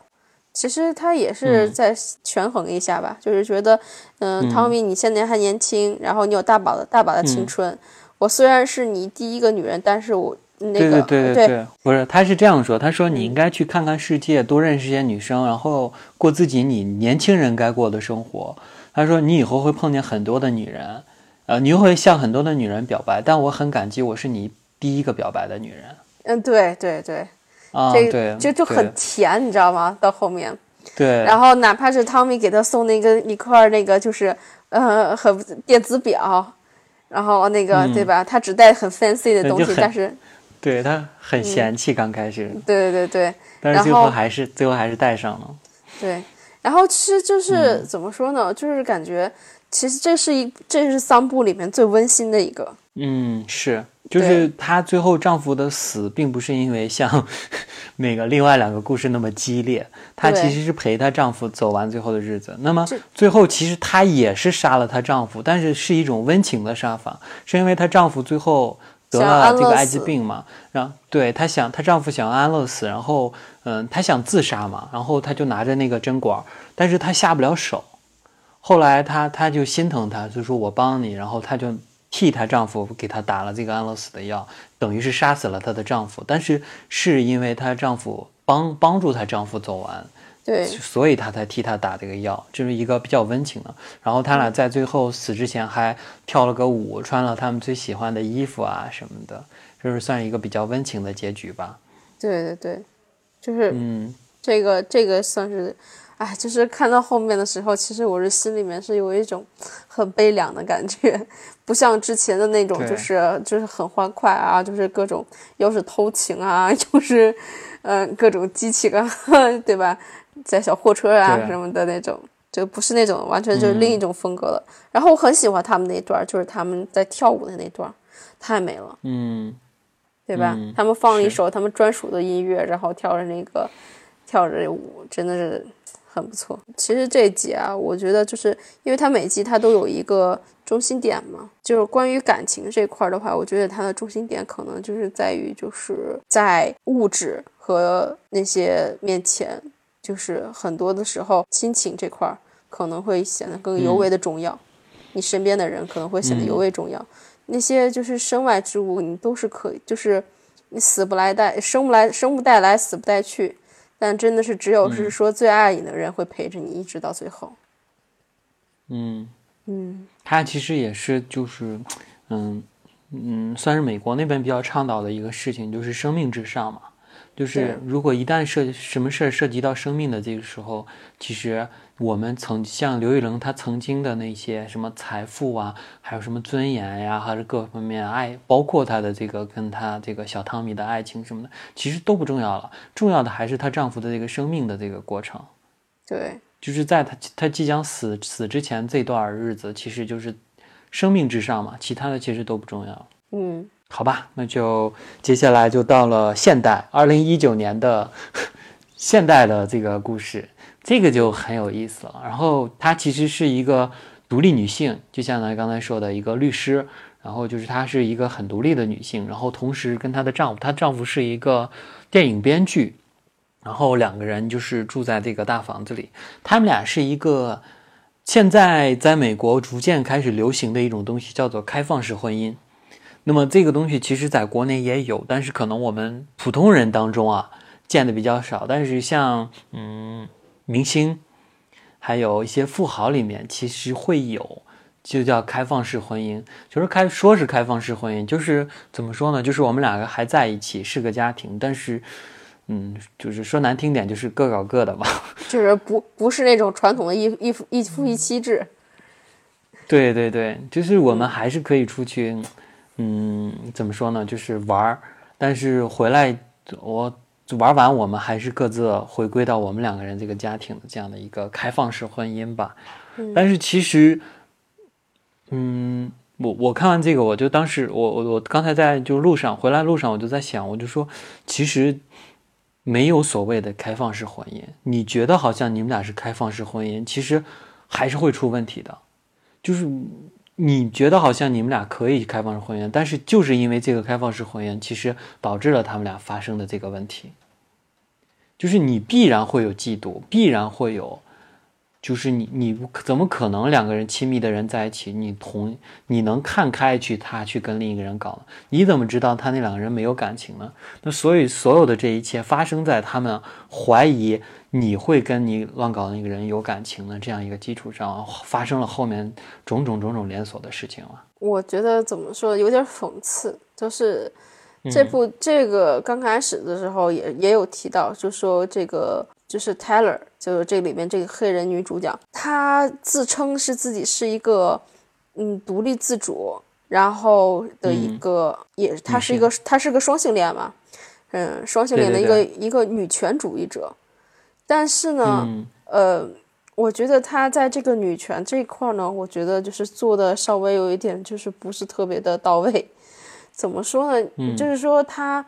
其实他也是在权衡一下吧，就是觉得，嗯，汤米，你现在还年轻，然后你有大把的大把的青春。我虽然是你第一个女人，但是我那个对对对对，不是，他是这样说，他说你应该去看看世界，多认识一些女生，然后过自己你年轻人该过的生活。他说你以后会碰见很多的女人，呃，你又会向很多的女人表白，但我很感激我是你第一个表白的女人。嗯，对对对。啊，对，就就很甜，你知道吗？到后面，对，然后哪怕是汤米给他送那个一块那个，就是呃，很电子表，然后那个对吧？他只带很 fancy 的东西，但是对他很嫌弃刚开始，对对对对，但是最后还是最后还是带上了。对，然后其实就是、怎么说呢，就是感觉其实这是一这是三部里面最温馨的一个。嗯，是，就是她最后丈夫的死，并不是因为像 *laughs* 那个另外两个故事那么激烈，她其实是陪她丈夫走完最后的日子。那么最后其实她也是杀了她丈夫，但是是一种温情的杀法，是因为她丈夫最后得了这个艾滋病嘛，然后对她想她丈夫想安乐死，然后嗯，她想自杀嘛，然后她就拿着那个针管，但是她下不了手。后来她她就心疼她，就说我帮你，然后她就替她丈夫给她打了这个安乐死的药，等于是杀死了她的丈夫。但是是因为她丈夫帮帮助她丈夫走完，对所以她才替她打这个药，这是一个比较温情的。然后他俩在最后死之前还跳了个舞，穿了他们最喜欢的衣服啊什么的，就是算是一个比较温情的结局吧。对对对，就是嗯，这个这个算是，哎，就是看到后面的时候，其实我是心里面是有一种很悲凉的感觉，不像之前的那种，就是就是很欢快啊，就是各种又是偷情啊，*laughs* 又是嗯、呃各种激情啊，*laughs* 对吧？在小货车啊什么的那种，就不是那种完全就是另一种风格了。然后我很喜欢他们那一段，就是他们在跳舞的那段，太美了。嗯，对吧？嗯他们放了一首他们专属的音乐，然后跳着那个跳着舞，真的是很不错。其实这一集啊，我觉得就是因为它每集它都有一个中心点嘛，就是关于感情这块儿的话，我觉得它的中心点可能就是在于就是在物质和那些面前，就是很多的时候亲情这块儿可能会显得更尤为的重要，你身边的人可能会显得尤为重要。那些就是身外之物，你都是可以，就是你死不来带，生不来，生不带来，死不带去。但真的是只有是说最爱你的人会陪着你一直到最后。嗯，嗯，他其实也是就是，嗯嗯，算是美国那边比较倡导的一个事情，就是生命至上嘛。就是如果一旦涉什么事儿涉及到生命的这个时候，其实我们曾像刘玉玲她曾经的那些什么财富啊，还有什么尊严呀，还是各方面爱，包括她的这个跟她这个小汤米的爱情什么的，其实都不重要了，重要的还是她丈夫的这个生命的这个过程。对，就是在她她即将死死之前这段日子，其实就是生命至上嘛，其他的其实都不重要。嗯，好吧，那就接下来就到了现代，二零一九年的 *laughs* 现代的这个故事，这个就很有意思了。然后她其实是一个独立女性，就像咱刚才说的一个律师，然后就是她是一个很独立的女性，然后同时跟她的丈夫，她丈夫是一个电影编剧，然后两个人就是住在这个大房子里，他们俩是一个现在在美国逐渐开始流行的一种东西，叫做开放式婚姻。那么这个东西其实在国内也有，但是可能我们普通人当中啊见的比较少。但是像嗯明星，还有一些富豪里面，其实会有，就叫开放式婚姻。就是开说是开放式婚姻，就是怎么说呢？就是我们两个还在一起，是个家庭，但是嗯，就是说难听点，就是各搞各的吧。*laughs* 就是不不是那种传统的一一夫一夫一妻制。对对对，就是我们还是可以出去，嗯，怎么说呢？就是玩儿，但是回来我玩完，我们还是各自回归到我们两个人这个家庭的这样的一个开放式婚姻吧。但是其实，嗯，我我看完这个，我就当时我我我刚才在就路上回来路上，我就在想，我就说，其实没有所谓的开放式婚姻。你觉得好像你们俩是开放式婚姻，其实还是会出问题的。就是你觉得好像你们俩可以开放式婚姻，但是就是因为这个开放式婚姻，其实导致了他们俩发生的这个问题。就是你必然会有嫉妒，必然会有，就是你你怎么可能两个人亲密的人在一起，你同你能看开去他去跟另一个人搞？你怎么知道他那两个人没有感情呢？那所以所有的这一切发生在他们怀疑你会跟你乱搞的那个人有感情的这样一个基础上，发生了后面种种种种连锁的事情了。我觉得怎么说，有点讽刺，就是这部、这个刚开始的时候也也有提到，就说这个就是 Taylor，就是这里面这个黑人女主角，她自称是自己是一个嗯独立自主，然后的一个，也她是一个她是个双性恋嘛，嗯，双性恋的一个一个女权主义者，但是呢，呃，我觉得他在这个女权这一块呢，我觉得就是做的稍微有一点就是不是特别的到位。怎么说呢？就是说她，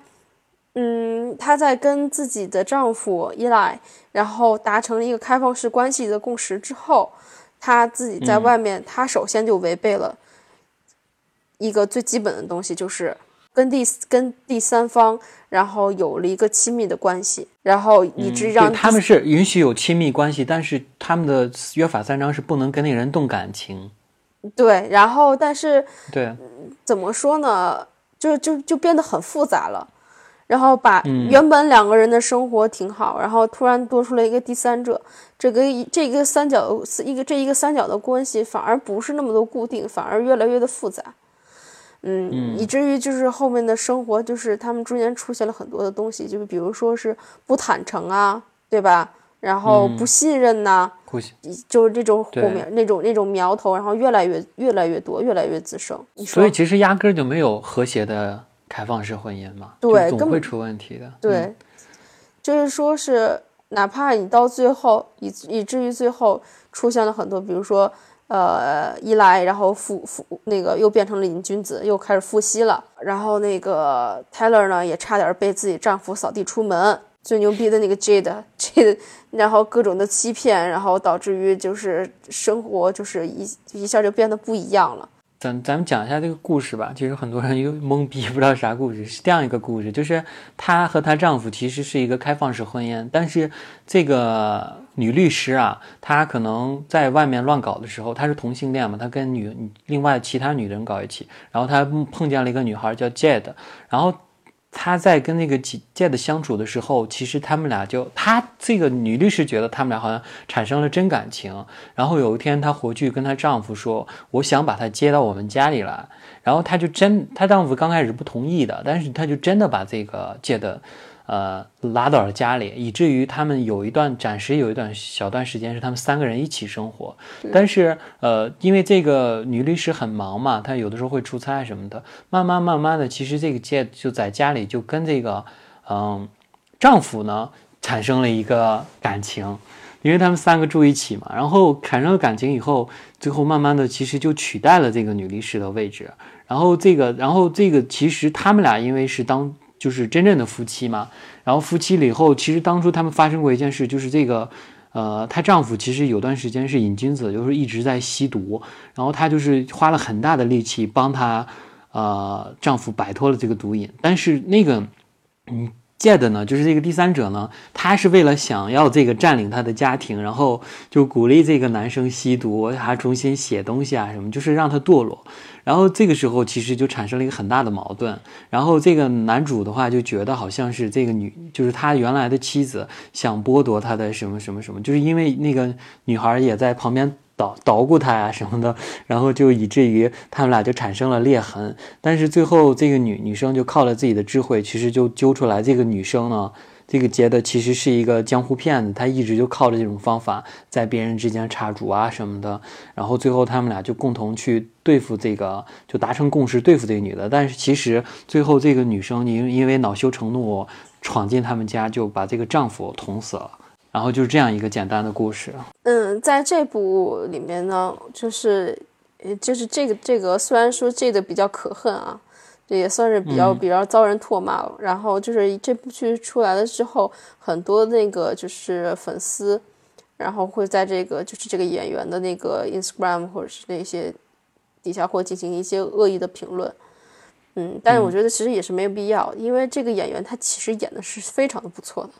嗯，她在跟自己的丈夫依赖，然后达成了一个开放式关系的共识之后，她自己在外面，她首先就违背了一个最基本的东西，就是跟第跟第三方，然后有了一个亲密的关系，然后以至于让他们是允许有亲密关系，但是他们的约法三章是不能跟那个人动感情。对，然后但是对，怎么说呢？就就就变得很复杂了，然后把原本两个人的生活挺好，然后突然多出了一个第三者，这个这个三角一个这一个三角的关系反而不是那么多固定，反而越来越的复杂，嗯，以至于就是后面的生活就是他们中间出现了很多的东西，就是比如说是不坦诚啊，对吧？然后不信任呐，就是这种火苗，那种那种苗头，然后越来越越来越多，越来越滋生。所以其实压根儿就没有和谐的开放式婚姻嘛，对，总会出问题的。对，就是说是哪怕你到最后，以以至于最后出现了很多，比如说呃依赖，然后复复那个又变成了瘾君子，又开始复吸了，然后那个 Taylor 呢也差点被自己丈夫扫地出门。最牛逼的那个 Jade，Jade，*laughs* 然后各种的欺骗，然后导致于就是生活就是一一下就变得不一样了。咱咱们讲一下这个故事吧。其实很多人又懵逼，不知道啥故事。是这样一个故事，就是她和她丈夫其实是一个开放式婚姻，但是这个女律师啊，她可能在外面乱搞的时候，她是同性恋嘛，她跟女另外其他女人搞一起，然后她碰见了一个女孩叫 Jade，然后。她在跟那个 Jade 相处的时候，其实他们俩就，她这个女律师觉得他们俩好像产生了真感情。然后有一天，她回去跟她丈夫说：“我想把她接到我们家里来。”然后她就真，她丈夫刚开始不同意的，但是她就真的把这个借的。呃，拉到了家里，以至于他们有一段暂时有一段小段时间是他们三个人一起生活。但是，呃，因为这个女律师很忙嘛，她有的时候会出差什么的。慢慢慢慢的，其实这个姐就在家里就跟这个，嗯，丈夫呢产生了一个感情，因为他们三个住一起嘛。然后产生了感情以后，最后慢慢的其实就取代了这个女律师的位置。然后这个，然后这个其实他们俩因为是当。就是真正的夫妻嘛，然后夫妻了以后，其实当初他们发生过一件事，就是这个，呃，她丈夫其实有段时间是瘾君子，就是一直在吸毒，然后她就是花了很大的力气帮她，呃，丈夫摆脱了这个毒瘾，但是那个，嗯。借的呢，就是这个第三者呢，他是为了想要这个占领他的家庭，然后就鼓励这个男生吸毒，还重新写东西啊什么，就是让他堕落。然后这个时候其实就产生了一个很大的矛盾。然后这个男主的话就觉得好像是这个女，就是他原来的妻子想剥夺他的什么什么什么，就是因为那个女孩也在旁边。捣捣鼓他呀什么的，然后就以至于他们俩就产生了裂痕。但是最后这个女女生就靠了自己的智慧，其实就揪出来这个女生呢，这个杰的其实是一个江湖骗子，他一直就靠着这种方法在别人之间插足啊什么的。然后最后他们俩就共同去对付这个，就达成共识对付这个女的。但是其实最后这个女生因因为恼羞成怒，闯进他们家就把这个丈夫捅死了。然后就是这样一个简单的故事。嗯，在这部里面呢，就是，就是这个这个，虽然说这个比较可恨啊，这也算是比较比较遭人唾骂了。然后就是这部剧出来了之后，很多那个就是粉丝，然后会在这个就是这个演员的那个 Instagram 或者是那些底下会进行一些恶意的评论。嗯，但是我觉得其实也是没有必要，因为这个演员他其实演的是非常的不错的。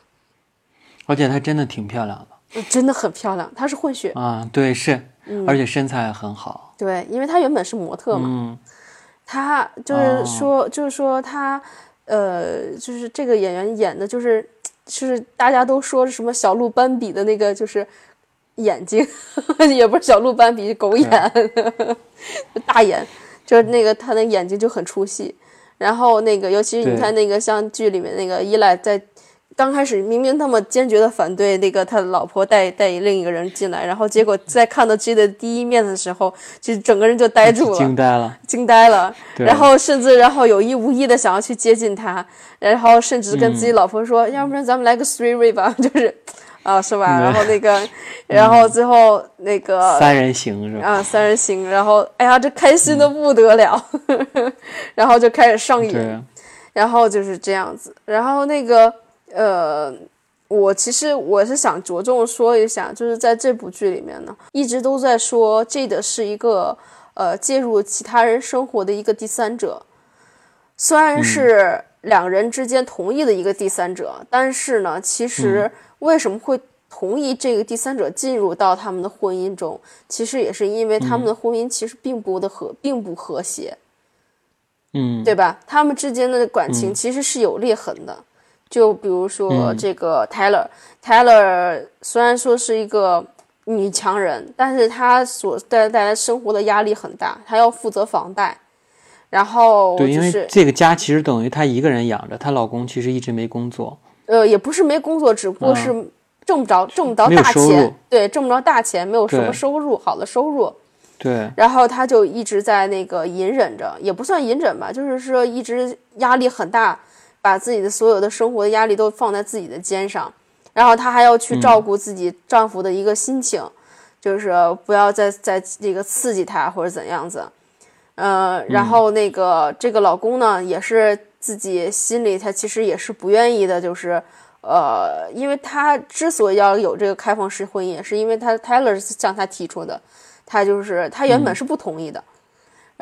而且她真的挺漂亮的，真的很漂亮。她是混血啊，对，是，而且身材很好。对，因为她原本是模特嘛，她就是说，就是说她，呃，就是这个演员演的，就是就是大家都说什么小鹿斑比的那个，就是眼睛，*laughs* 也不是小鹿斑比，狗眼，大眼，就是那个她的眼睛就很出戏。然后那个，尤其是你看那个像剧里面那个依赖在。刚开始明明那么坚决的反对那个他老婆带带另一个人进来，然后结果在看到 J 的第一面的时候，就整个人就呆住了，惊呆了，惊呆了。然后甚至然后有意无意的想要去接近他，然后甚至跟自己老婆说，要不然咱们来个 three way 吧，*laughs* 就是。啊，是吧？然后那个，*laughs* 然后最后那个三人行是吧？啊，三人行。然后，哎呀，这开心的不得了，*laughs* 然后就开始上瘾，然后就是这样子。然后那个，呃，我其实我是想着重说一下，就是在这部剧里面呢，一直都在说这个是一个呃介入其他人生活的一个第三者，虽然是两人之间同意的一个第三者，但是呢，其实。为什么会同意这个第三者进入到他们的婚姻中？其实也是因为他们的婚姻其实并不的和并不和谐，嗯，对吧？他们之间的感情其实是有裂痕的。就比如说这个 Taylor，Taylor 虽然说是一个女强人，但是她所带带来生活的压力很大，她要负责房贷，然后对，因为这个家其实等于她一个人养着，她老公其实一直没工作。呃，也不是没工作，只不过是挣不着，挣不着大钱。对，挣不着大钱，没有什么收入，好的收入。对。然后他就一直在那个隐忍着，也不算隐忍吧，就是说一直压力很大，把自己的所有的生活的压力都放在自己的肩上。然后她还要去照顾自己丈夫的一个心情，就是不要再再这个刺激他或者怎样子。呃，然后那个这个老公呢，也是。自己心里，他其实也是不愿意的，就是，呃，因为他之所以要有这个开放式婚姻，是因为他 Taylor 向他提出的，他就是他原本是不同意的，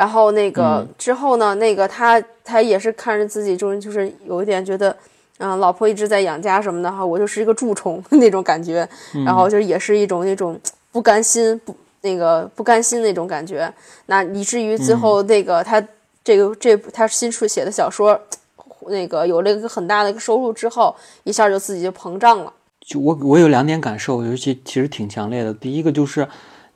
然后那个之后呢，那个他他也是看着自己就是就是有一点觉得，嗯，老婆一直在养家什么的哈，我就是一个蛀虫 *laughs* 那种感觉，然后就也是一种那种不甘心不那个不甘心那种感觉，那以至于最后那个他。这个这他新出写的小说，那个有了一个很大的一个收入之后，一下就自己就膨胀了。就我我有两点感受，尤其其实挺强烈的。第一个就是，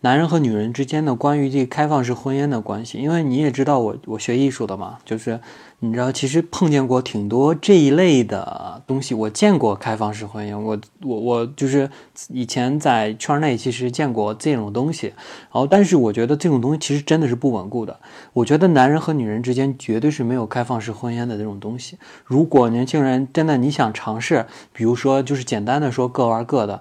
男人和女人之间的关于这个开放式婚姻的关系，因为你也知道我我学艺术的嘛，就是。你知道，其实碰见过挺多这一类的东西。我见过开放式婚姻，我我我就是以前在圈内其实见过这种东西。然后，但是我觉得这种东西其实真的是不稳固的。我觉得男人和女人之间绝对是没有开放式婚姻的这种东西。如果年轻人真的你想尝试，比如说就是简单的说各玩各的，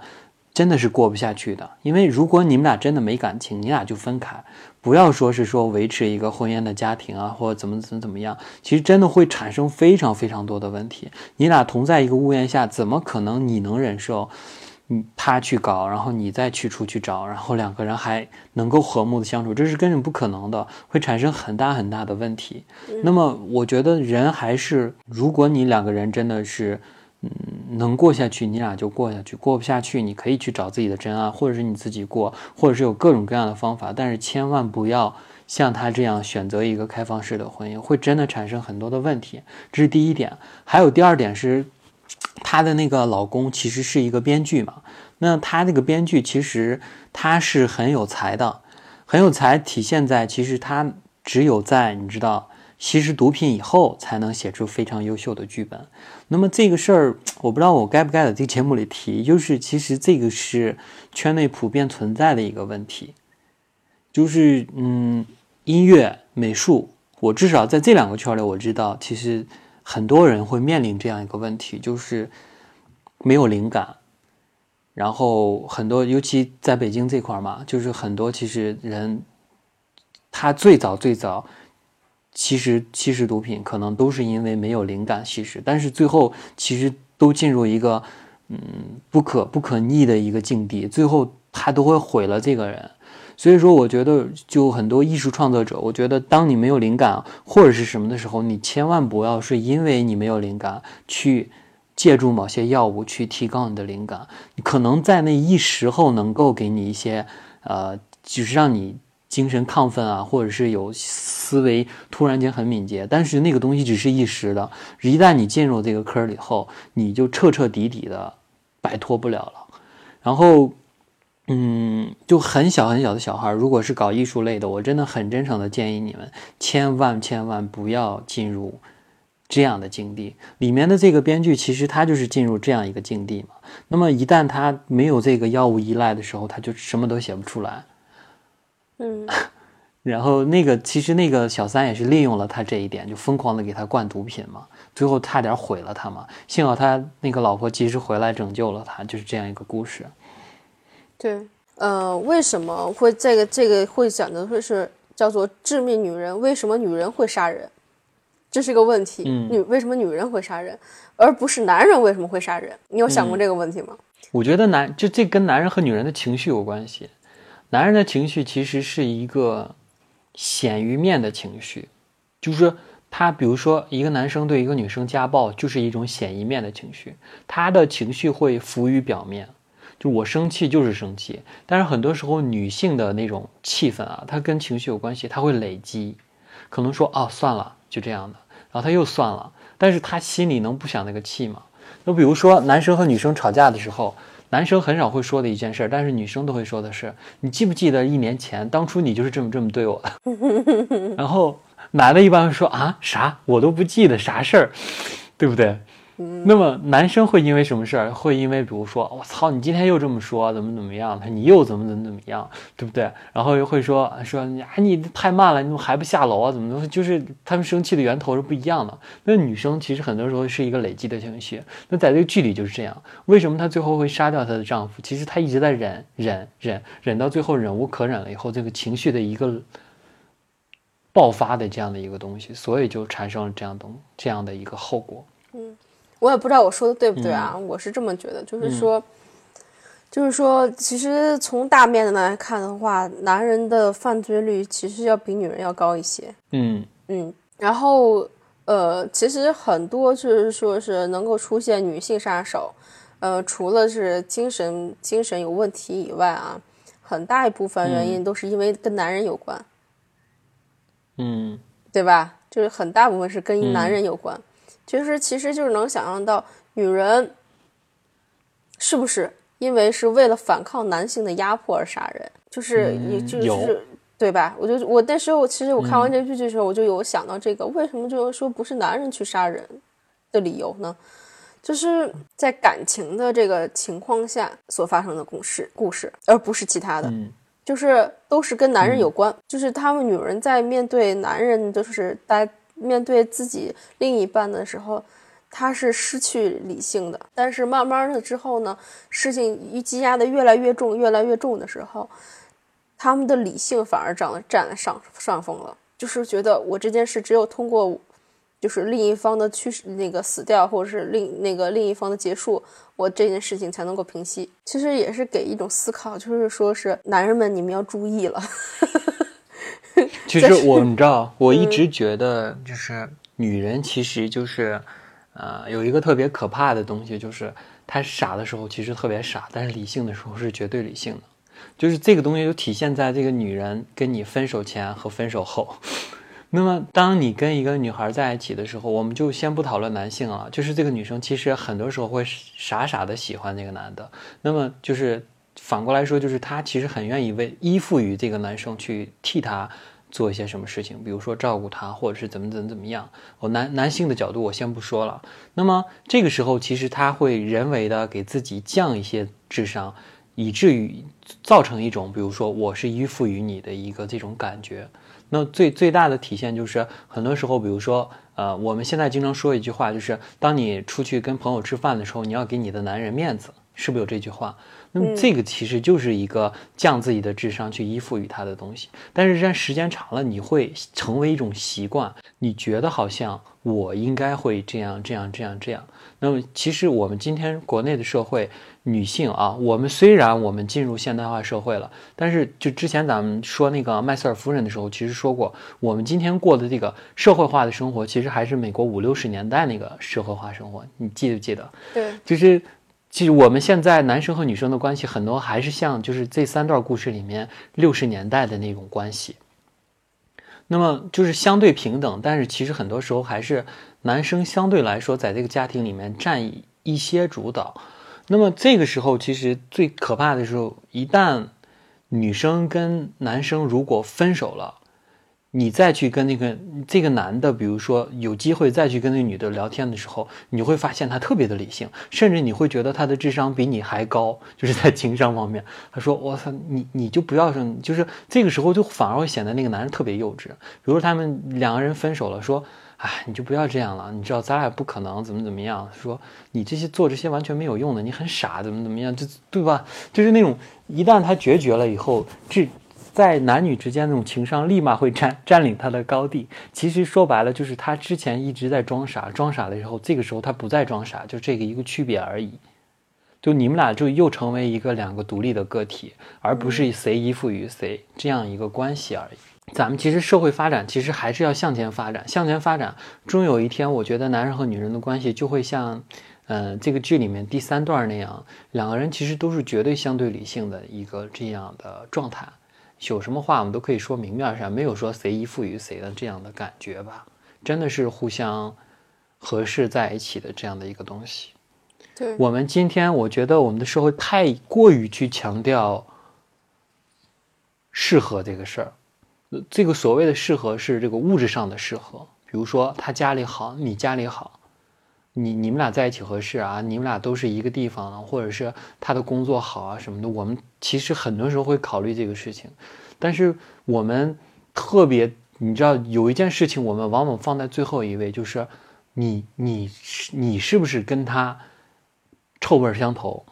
真的是过不下去的。因为如果你们俩真的没感情，你俩就分开。不要说是说维持一个婚姻的家庭啊，或者怎么怎么怎么样，其实真的会产生非常非常多的问题。你俩同在一个屋檐下，怎么可能你能忍受，你他去搞，然后你再去出去找，然后两个人还能够和睦的相处，这是根本不可能的，会产生很大很大的问题。那么我觉得人还是，如果你两个人真的是。嗯，能过下去，你俩就过下去；过不下去，你可以去找自己的真爱，或者是你自己过，或者是有各种各样的方法。但是千万不要像他这样选择一个开放式的婚姻，会真的产生很多的问题。这是第一点。还有第二点是，她的那个老公其实是一个编剧嘛。那他那个编剧其实他是很有才的，很有才，体现在其实他只有在你知道。吸食毒品以后，才能写出非常优秀的剧本。那么这个事儿，我不知道我该不该在这个节目里提，就是其实这个是圈内普遍存在的一个问题，就是嗯，音乐、美术，我至少在这两个圈里，我知道其实很多人会面临这样一个问题，就是没有灵感。然后很多，尤其在北京这块嘛，就是很多其实人，他最早最早。其实吸食毒品可能都是因为没有灵感吸食，但是最后其实都进入一个嗯不可不可逆的一个境地，最后他都会毁了这个人。所以说，我觉得就很多艺术创作者，我觉得当你没有灵感或者是什么的时候，你千万不要是因为你没有灵感去借助某些药物去提高你的灵感，可能在那一时候能够给你一些呃，就是让你。精神亢奋啊，或者是有思维突然间很敏捷，但是那个东西只是一时的。一旦你进入这个坑以后，你就彻彻底底的摆脱不了了。然后，嗯，就很小很小的小孩，如果是搞艺术类的，我真的很真诚的建议你们，千万千万不要进入这样的境地。里面的这个编剧其实他就是进入这样一个境地嘛。那么一旦他没有这个药物依赖的时候，他就什么都写不出来。嗯，*laughs* 然后那个其实那个小三也是利用了他这一点，就疯狂的给他灌毒品嘛，最后差点毁了他嘛。幸好他那个老婆及时回来拯救了他，就是这样一个故事。对，呃，为什么会这个这个会讲的会是叫做致命女人？为什么女人会杀人？这是个问题。嗯女为什么女人会杀人，而不是男人为什么会杀人？你有想过这个问题吗？我觉得男就这跟男人和女人的情绪有关系。男人的情绪其实是一个显于面的情绪，就是他比如说一个男生对一个女生家暴，就是一种显于面的情绪，他的情绪会浮于表面。就我生气就是生气，但是很多时候女性的那种气氛啊，它跟情绪有关系，它会累积，可能说哦算了就这样的，然后他又算了，但是他心里能不想那个气吗？就比如说男生和女生吵架的时候，男生很少会说的一件事，但是女生都会说的是，你记不记得一年前当初你就是这么这么对我的？*laughs* 然后男的一般会说啊啥我都不记得啥事儿，对不对？那么男生会因为什么事儿？会因为比如说我操你今天又这么说，怎么怎么样？你又怎么怎么怎么样，对不对？然后又会说说啊你太慢了，你怎么还不下楼啊？怎么怎么？就是他们生气的源头是不一样的。那女生其实很多时候是一个累积的情绪。那在这个剧里就是这样。为什么她最后会杀掉她的丈夫？其实她一直在忍忍忍忍到最后忍无可忍了以后，这个情绪的一个爆发的这样的一个东西，所以就产生了这样东这样的一个后果。我也不知道我说的对不对啊，我是这么觉得，就是说，就是说，其实从大面的来看的话，男人的犯罪率其实要比女人要高一些。嗯。嗯，然后呃，其实很多就是说是能够出现女性杀手，呃，除了是精神精神有问题以外啊，很大一部分原因都是因为跟男人有关，嗯。对吧？就是很大部分是跟男人有关。其实其实就是能想象到女人是不是因为是为了反抗男性的压迫而杀人，就是也就是。对吧？我就我那时候，其实我看完这部剧的时候，我就有想到这个，为什么就是说不是男人去杀人的理由呢？就是在感情的这个情况下所发生的故事，故事，而不是其他的，嗯就是都是跟男人有关。就是他们女人在面对男人，就是在面对自己另一半的时候，他是失去理性的。但是慢慢的之后呢，事情一积压的越来越重，越来越重的时候，他们的理性反而占了占了上上风了，就是觉得我这件事只有通过，就是另一方的去那个死掉，或者是另那个另一方的结束，我这件事情才能够平息。其实也是给一种思考，就是说是男人们你们要注意了。*laughs* *laughs* 其实我你知道，*laughs* 我一直觉得就是女人其实就是，呃，有一个特别可怕的东西，就是她傻的时候其实特别傻，但是理性的时候是绝对理性的。就是这个东西就体现在这个女人跟你分手前和分手后。*laughs* 那么，当你跟一个女孩在一起的时候，我们就先不讨论男性了，就是这个女生其实很多时候会傻傻的喜欢那个男的。那么就是反过来说，就是她其实很愿意为依附于这个男生去替他做一些什么事情，比如说照顾他，或者是怎么怎么怎么样。我男男性的角度我先不说了。那么这个时候，其实他会人为的给自己降一些智商，以至于造成一种，比如说我是依附于你的一个这种感觉。那最最大的体现就是，很多时候，比如说，呃，我们现在经常说一句话，就是当你出去跟朋友吃饭的时候，你要给你的男人面子，是不是有这句话？那么这个其实就是一个降自己的智商去依附于他的东西。但是这时间长了，你会成为一种习惯，你觉得好像我应该会这样这样这样这样。那么其实我们今天国内的社会，女性啊，我们虽然我们进入现代化社会了，但是就之前咱们说那个麦瑟尔夫人的时候，其实说过，我们今天过的这个社会化的生活，其实还是美国五六十年代那个社会化生活，你记不记得？对，就是，其实我们现在男生和女生的关系很多还是像就是这三段故事里面六十年代的那种关系。那么就是相对平等，但是其实很多时候还是男生相对来说在这个家庭里面占一些主导。那么这个时候其实最可怕的时候，一旦女生跟男生如果分手了，你再去跟那个这个男的，比如说有机会再去跟那女的聊天的时候，你会发现他特别的理性，甚至你会觉得他的智商比你还高，就是在情商方面。他说：“我操，你你就不要说，就是这个时候就反而会显得那个男人特别幼稚。比如说他们两个人分手了，说，哎，你就不要这样了，你知道咱俩不可能怎么怎么样。说你这些做这些完全没有用的，你很傻，怎么怎么样，就对吧？就是那种一旦他决绝了以后，这。”在男女之间那种情商立马会占占领他的高地。其实说白了，就是他之前一直在装傻，装傻了以后，这个时候他不再装傻，就这个一个区别而已。就你们俩就又成为一个两个独立的个体，而不是谁依附于谁这样一个关系而已。咱们其实社会发展其实还是要向前发展，向前发展，终有一天，我觉得男人和女人的关系就会像，嗯，这个剧里面第三段那样，两个人其实都是绝对相对理性的一个这样的状态。有什么话我们都可以说明面上，没有说谁依附于谁的这样的感觉吧？真的是互相合适在一起的这样的一个东西。对我们今天，我觉得我们的社会太过于去强调适合这个事儿。这个所谓的适合是这个物质上的适合，比如说他家里好，你家里好。你你们俩在一起合适啊？你们俩都是一个地方，或者是他的工作好啊什么的。我们其实很多时候会考虑这个事情，但是我们特别，你知道有一件事情，我们往往放在最后一位，就是你你你是不是跟他臭味相投？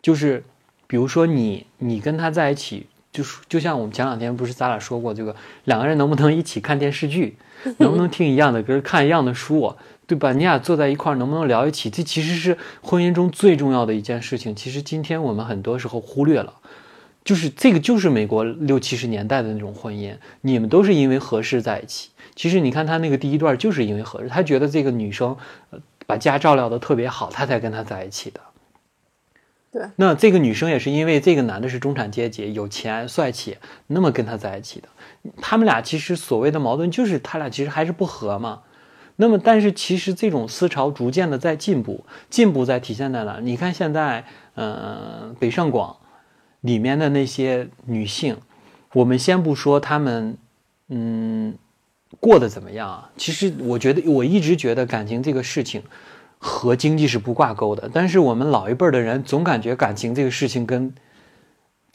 就是比如说你你跟他在一起，就是就像我们前两天不是咱俩说过这个，两个人能不能一起看电视剧，能不能听一样的歌，看一样的书？对吧？你俩坐在一块儿能不能聊一起？这其实是婚姻中最重要的一件事情。其实今天我们很多时候忽略了，就是这个就是美国六七十年代的那种婚姻，你们都是因为合适在一起。其实你看他那个第一段就是因为合适，他觉得这个女生把家照料的特别好，他才跟她在一起的。对，那这个女生也是因为这个男的是中产阶级，有钱帅气，那么跟他在一起的。他们俩其实所谓的矛盾就是他俩其实还是不和嘛。那么，但是其实这种思潮逐渐的在进步，进步在体现在哪？你看现在，嗯，北上广里面的那些女性，我们先不说她们，嗯，过得怎么样啊？其实我觉得，我一直觉得感情这个事情和经济是不挂钩的。但是我们老一辈的人总感觉感情这个事情跟。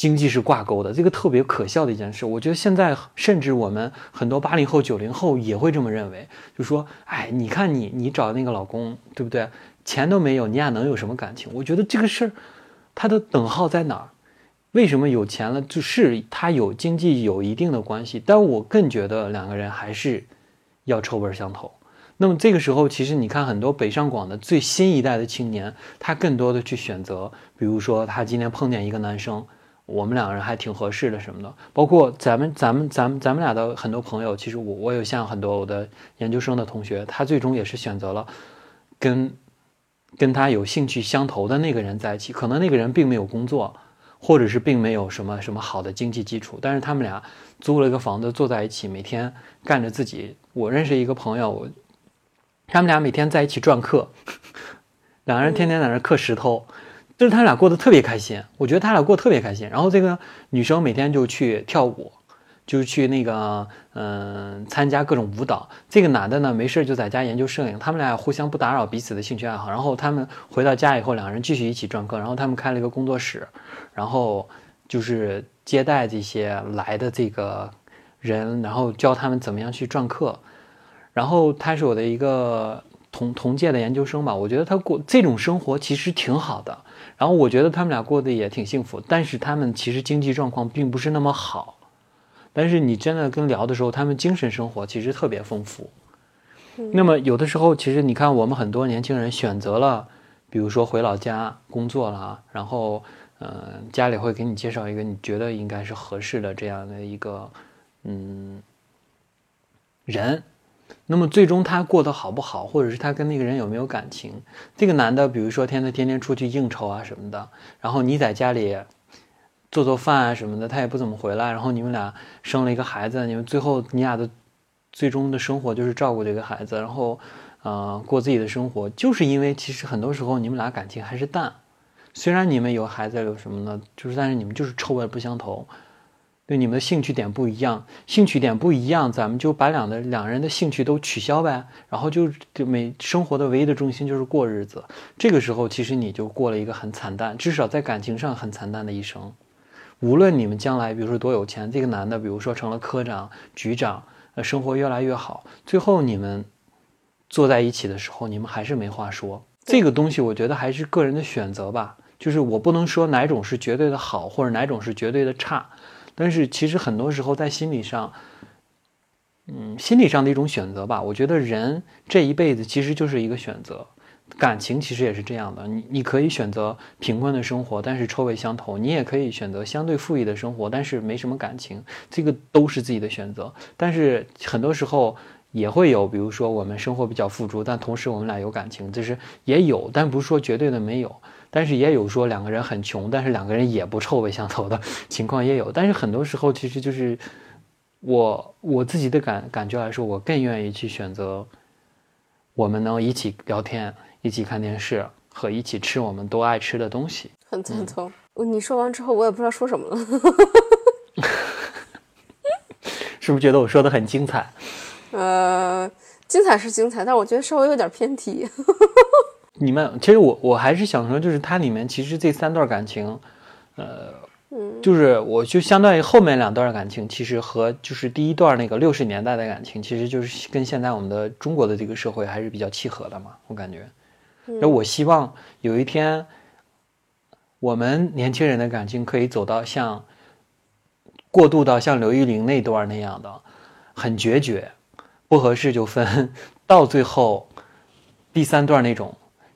经济是挂钩的，这个特别可笑的一件事。我觉得现在甚至我们很多八零后、九零后也会这么认为，就说：“哎，你看你，你找那个老公，对不对？钱都没有，你俩能有什么感情？”我觉得这个事儿，它的等号在哪儿？为什么有钱了就是他有经济有一定的关系？但我更觉得两个人还是要臭味相投。那么这个时候，其实你看很多北上广的最新一代的青年，他更多的去选择，比如说他今天碰见一个男生。我们两个人还挺合适的什么的，包括咱们咱们咱们咱们俩的很多朋友，其实我我有像很多我的研究生的同学，他最终也是选择了跟跟他有兴趣相投的那个人在一起，可能那个人并没有工作，或者是并没有什么什么好的经济基础，但是他们俩租了一个房子坐在一起，每天干着自己。我认识一个朋友，他们俩每天在一起篆刻，两个人天天在那刻石头。就是他俩过得特别开心，我觉得他俩过得特别开心。然后这个女生每天就去跳舞，就是去那个嗯参加各种舞蹈。这个男的呢没事就在家研究摄影。他们俩互相不打扰彼此的兴趣爱好。然后他们回到家以后，两个人继续一起篆刻。然后他们开了一个工作室，然后就是接待这些来的这个人，然后教他们怎么样去篆刻。然后他是我的一个同同届的研究生吧，我觉得他过这种生活其实挺好的。然后我觉得他们俩过得也挺幸福，但是他们其实经济状况并不是那么好。但是你真的跟聊的时候，他们精神生活其实特别丰富。那么有的时候，其实你看我们很多年轻人选择了，比如说回老家工作了，然后嗯，家里会给你介绍一个你觉得应该是合适的这样的一个嗯人。那么最终他过得好不好，或者是他跟那个人有没有感情？这个男的，比如说天天天天出去应酬啊什么的，然后你在家里做做饭啊什么的，他也不怎么回来。然后你们俩生了一个孩子，你们最后你俩的最终的生活就是照顾这个孩子，然后呃过自己的生活，就是因为其实很多时候你们俩感情还是淡。虽然你们有孩子有什么呢，就是但是你们就是臭味不相投。对，你们的兴趣点不一样，兴趣点不一样，咱们就把两的两人的兴趣都取消呗，然后就就每生活的唯一的重心就是过日子。这个时候，其实你就过了一个很惨淡，至少在感情上很惨淡的一生。无论你们将来，比如说多有钱，这个男的，比如说成了科长、局长，呃，生活越来越好，最后你们坐在一起的时候，你们还是没话说。这个东西，我觉得还是个人的选择吧。就是我不能说哪种是绝对的好，或者哪种是绝对的差。但是其实很多时候在心理上，嗯，心理上的一种选择吧。我觉得人这一辈子其实就是一个选择，感情其实也是这样的。你你可以选择贫困的生活，但是臭味相投；你也可以选择相对富裕的生活，但是没什么感情。这个都是自己的选择。但是很多时候也会有，比如说我们生活比较富足，但同时我们俩有感情，就是也有，但不是说绝对的没有。但是也有说两个人很穷，但是两个人也不臭味相投的情况也有。但是很多时候其实就是我我自己的感感觉来说，我更愿意去选择我们能一起聊天、一起看电视和一起吃我们都爱吃的东西。很赞同。你说完之后，我也不知道说什么了。*laughs* 是不是觉得我说的很精彩？呃，精彩是精彩，但我觉得稍微有点偏题。你们其实我我还是想说，就是它里面其实这三段感情，呃，就是我就相当于后面两段感情，其实和就是第一段那个六十年代的感情，其实就是跟现在我们的中国的这个社会还是比较契合的嘛，我感觉。那我希望有一天，我们年轻人的感情可以走到像过渡到像刘玉玲那段那样的，很决绝，不合适就分，到最后第三段那种。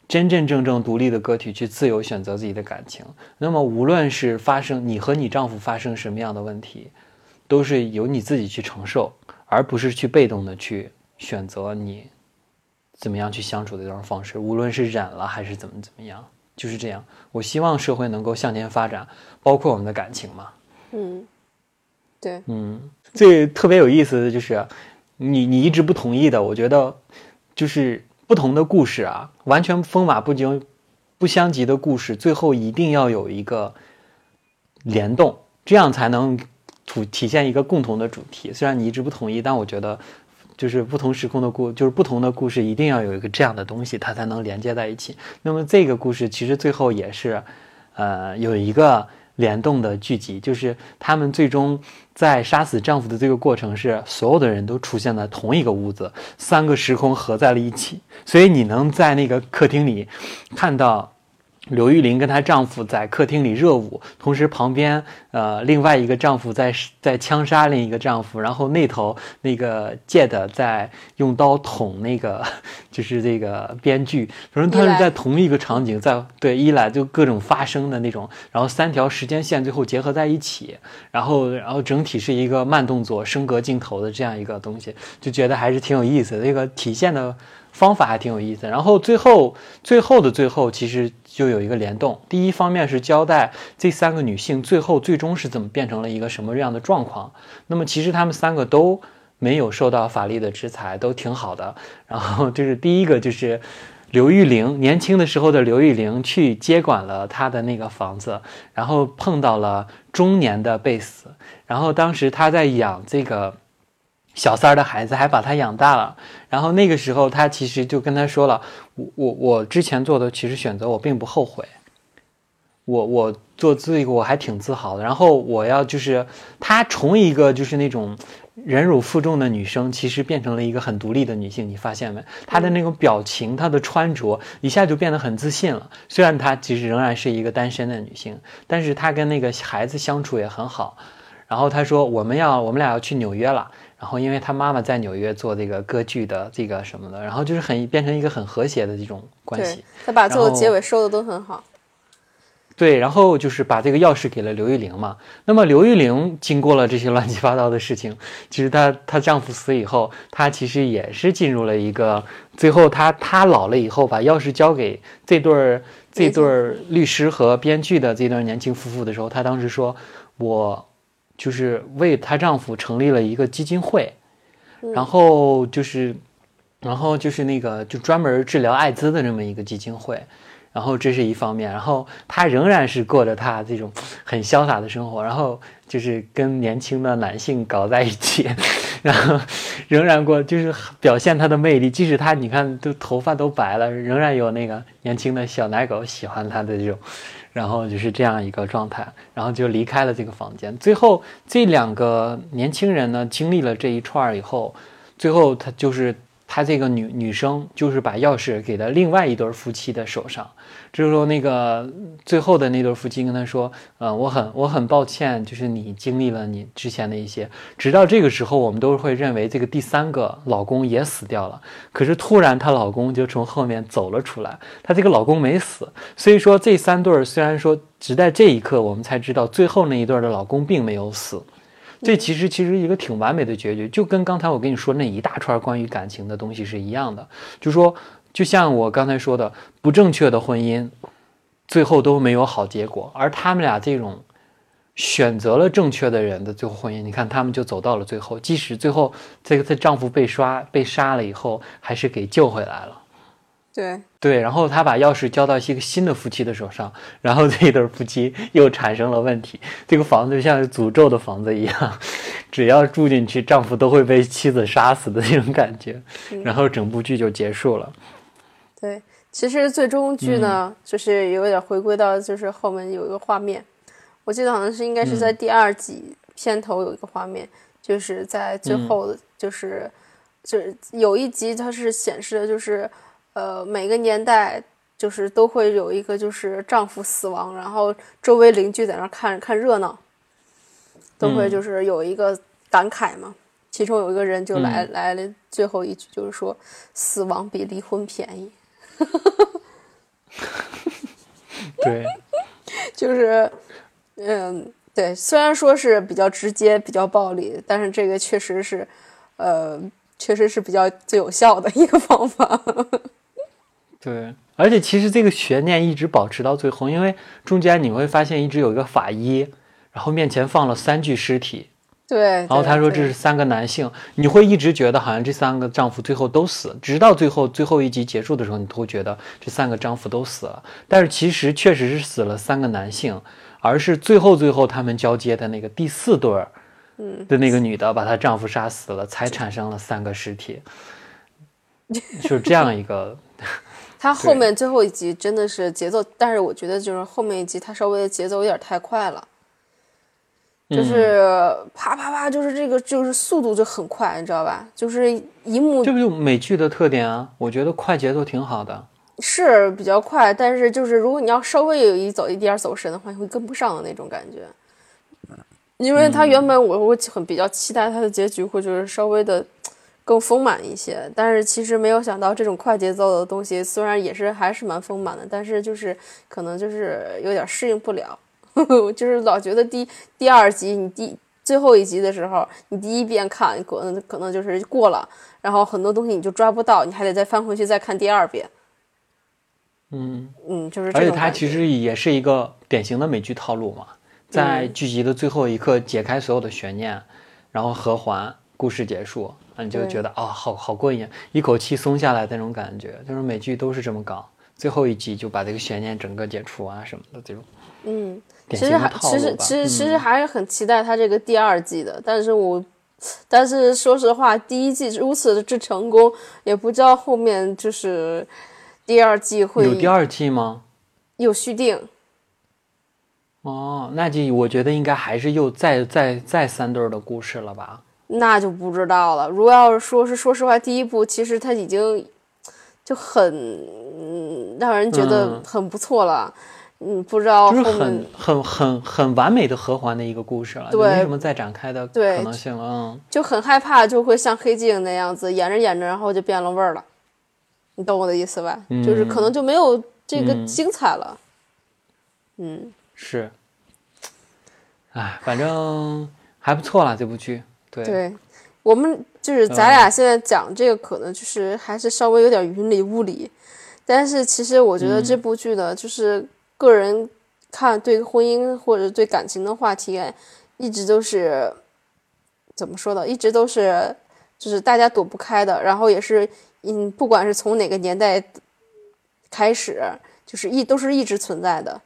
真真正正独立的个体去自由选择自己的感情，那么无论是发生你和你丈夫发生什么样的问题，都是由你自己去承受，而不是去被动的去选择你怎么样去相处的这种方式。无论是忍了还是怎么怎么样，就是这样。我希望社会能够向前发展，包括我们的感情嘛。嗯，对，嗯，最特别有意思的就是，你你一直不同意的，我觉得就是。不同的故事啊，完全风马不经、不相及的故事，最后一定要有一个联动，这样才能体体现一个共同的主题。虽然你一直不同意，但我觉得，就是不同时空的故，就是不同的故事，一定要有一个这样的东西，它才能连接在一起。那么这个故事其实最后也是，呃，有一个。联动的剧集，就是他们最终在杀死丈夫的这个过程是所有的人都出现在同一个屋子，三个时空合在了一起，所以你能在那个客厅里看到。刘玉玲跟她丈夫在客厅里热舞，同时旁边呃另外一个丈夫在在枪杀另一个丈夫，然后那头那个 Jed 在用刀捅那个就是这个编剧，反正他是在同一个场景，在对一来就各种发生的那种，然后三条时间线最后结合在一起，然后然后整体是一个慢动作升格镜头的这样一个东西，就觉得还是挺有意思的，这个体现的。方法还挺有意思，然后最后最后的最后，其实就有一个联动。第一方面是交代这三个女性最后最终是怎么变成了一个什么样的状况。那么其实她们三个都没有受到法律的制裁，都挺好的。然后就是第一个就是刘玉玲年轻的时候的刘玉玲去接管了她的那个房子，然后碰到了中年的贝斯，然后当时她在养这个。小三儿的孩子还把他养大了，然后那个时候他其实就跟他说了，我我之前做的其实选择我并不后悔，我我做这个我还挺自豪的。然后我要就是他从一个就是那种忍辱负重的女生，其实变成了一个很独立的女性。你发现没？她的那种表情，她的穿着一下就变得很自信了。虽然她其实仍然是一个单身的女性，但是她跟那个孩子相处也很好。然后她说我们要我们俩要去纽约了。然后，因为他妈妈在纽约做这个歌剧的这个什么的，然后就是很变成一个很和谐的这种关系。他把最后结尾收的都很好。对，然后就是把这个钥匙给了刘玉玲嘛。那么刘玉玲经过了这些乱七八糟的事情，*laughs* 其实她她丈夫死以后，她其实也是进入了一个最后她她老了以后，把钥匙交给这对儿这对儿律师和编剧的这对年轻夫妇的时候，她当时说：“我。”就是为她丈夫成立了一个基金会，然后就是，然后就是那个就专门治疗艾滋的这么一个基金会，然后这是一方面，然后她仍然是过着她这种很潇洒的生活，然后就是跟年轻的男性搞在一起，*laughs* 然后仍然过就是表现她的魅力，即使她你看都头发都白了，仍然有那个年轻的小奶狗喜欢她的这种，然后就是这样一个状态，然后就离开了这个房间。最后这两个年轻人呢，经历了这一串儿以后，最后他就是。他这个女女生就是把钥匙给了另外一对夫妻的手上，这时候那个最后的那对夫妻跟他说：“呃，我很我很抱歉，就是你经历了你之前的一些。”直到这个时候，我们都会认为这个第三个老公也死掉了。可是突然她老公就从后面走了出来，她这个老公没死。所以说这三对儿虽然说直在这一刻我们才知道最后那一对的老公并没有死。这其实其实一个挺完美的结局，就跟刚才我跟你说那一大串关于感情的东西是一样的。就说，就像我刚才说的，不正确的婚姻，最后都没有好结果。而他们俩这种选择了正确的人的最后婚姻，你看他们就走到了最后，即使最后这个她丈夫被刷被杀了以后，还是给救回来了。对对，然后他把钥匙交到一个新的夫妻的手上，然后这一对夫妻又产生了问题。这个房子就像是诅咒的房子一样，只要住进去，丈夫都会被妻子杀死的那种感觉。然后整部剧就结束了。对，其实最终剧呢，就是有点回归到就是后面有一个画面，我记得好像是应该是在第二集片头有一个画面，就是在最后就是就是有一集它是显示的就是。呃，每个年代就是都会有一个，就是丈夫死亡，然后周围邻居在那看看热闹，都会就是有一个感慨嘛。其中有一个人就来来了最后一句，就是说死亡比离婚便宜。*laughs* 对，*laughs* 就是嗯，对，虽然说是比较直接、比较暴力，但是这个确实是，呃，确实是比较最有效的一个方法。对，而且其实这个悬念一直保持到最后，因为中间你会发现一直有一个法医，然后面前放了三具尸体，对，然后他说这是三个男性，你会一直觉得好像这三个丈夫最后都死，直到最后最后一集结束的时候，你都会觉得这三个丈夫都死了，但是其实确实是死了三个男性，而是最后最后他们交接的那个第四对儿，嗯，的那个女的把她丈夫杀死了，才产生了三个尸体，*laughs* 就是这样一个。它后面最后一集真的是节奏，但是我觉得就是后面一集它稍微的节奏有点太快了，就是啪啪啪，就是这个就是速度就很快，你知道吧？就是一幕，这不就美剧的特点啊？我觉得快节奏挺好的，是比较快，但是就是如果你要稍微有一走一点走神的话，你会跟不上的那种感觉。因为它原本我我很比较期待它的结局会就是稍微的。更丰满一些，但是其实没有想到这种快节奏的东西，虽然也是还是蛮丰满的，但是就是可能就是有点适应不了，*laughs* 就是老觉得第第二集你第最后一集的时候，你第一遍看可能可能就是过了，然后很多东西你就抓不到，你还得再翻回去再看第二遍。嗯嗯，就是而且它其实也是一个典型的美剧套路嘛，在剧集的最后一刻解开所有的悬念，然后合环，故事结束。你就觉得啊，好好过瘾，一口气松下来那种感觉，就是每剧都是这么搞，最后一集就把这个悬念整个解除啊什么的这种。嗯，其实还其实其实其实还是很期待他这个第二季的，但是我但是说实话，第一季如此之成功，也不知道后面就是第二季会有第二季吗？有续订。哦，那就我觉得应该还是又再再再三对的故事了吧。那就不知道了。如果要是说是说实话，第一部其实它已经就很让人觉得很不错了。嗯，不知道就是很很很很完美的合环的一个故事了，对，没什么再展开的可能性了。嗯，就很害怕就会像黑镜那样子演着演着，然后就变了味儿了。你懂我的意思吧？就是可能就没有这个精彩了。嗯，是。哎，反正还不错啦，这部剧。对，我们就是咱俩现在讲这个，可能就是还是稍微有点云里雾里，但是其实我觉得这部剧呢，就是个人看对婚姻或者对感情的话题，一直都是怎么说的，一直都是就是大家躲不开的，然后也是嗯，不管是从哪个年代开始，就是一都是一直存在的。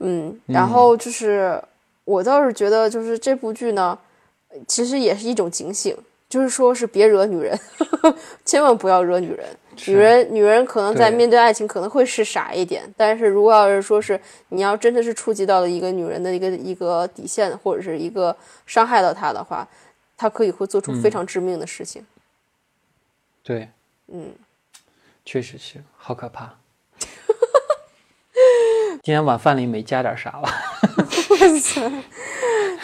嗯，然后就是我倒是觉得，就是这部剧呢，其实也是一种警醒，就是说是别惹女人，*laughs* 千万不要惹女人。女人，女人可能在面对爱情可能会是傻一点，但是如果要是说是你要真的是触及到了一个女人的一个一个底线，或者是一个伤害到她的话，她可以会做出非常致命的事情。对，嗯，确实是，好可怕。*laughs* 今天晚饭里没加点啥吧？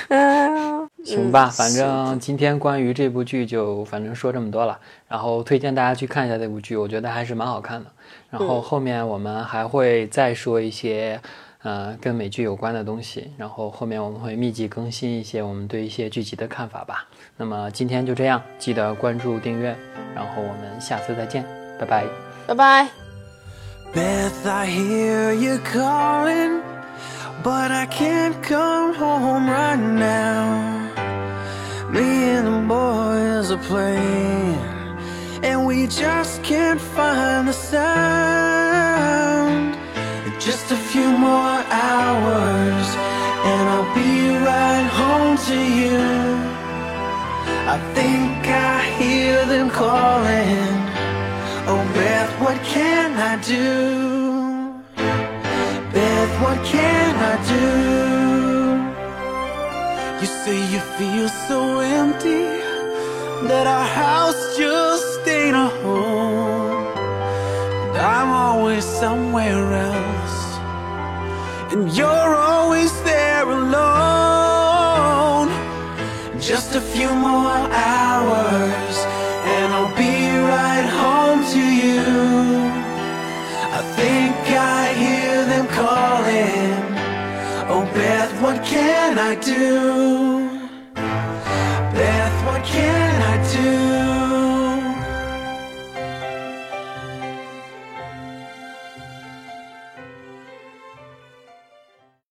*laughs* 行吧，反正今天关于这部剧就反正说这么多了，然后推荐大家去看一下这部剧，我觉得还是蛮好看的。然后后面我们还会再说一些，呃，跟美剧有关的东西。然后后面我们会密集更新一些我们对一些剧集的看法吧。那么今天就这样，记得关注订阅，然后我们下次再见，拜拜，拜拜。Beth, I hear you calling, but I can't come home right now. Me and the boys are playing, and we just can't find the sound. Just a few more hours, and I'll be right home to you. I think I hear them calling. Oh, Beth, what can I do? Beth, what can I do? You say you feel so empty that our house just ain't a home. And I'm always somewhere else, and you're always there alone. Just a few more hours, Beth, what can I do? Beth, what can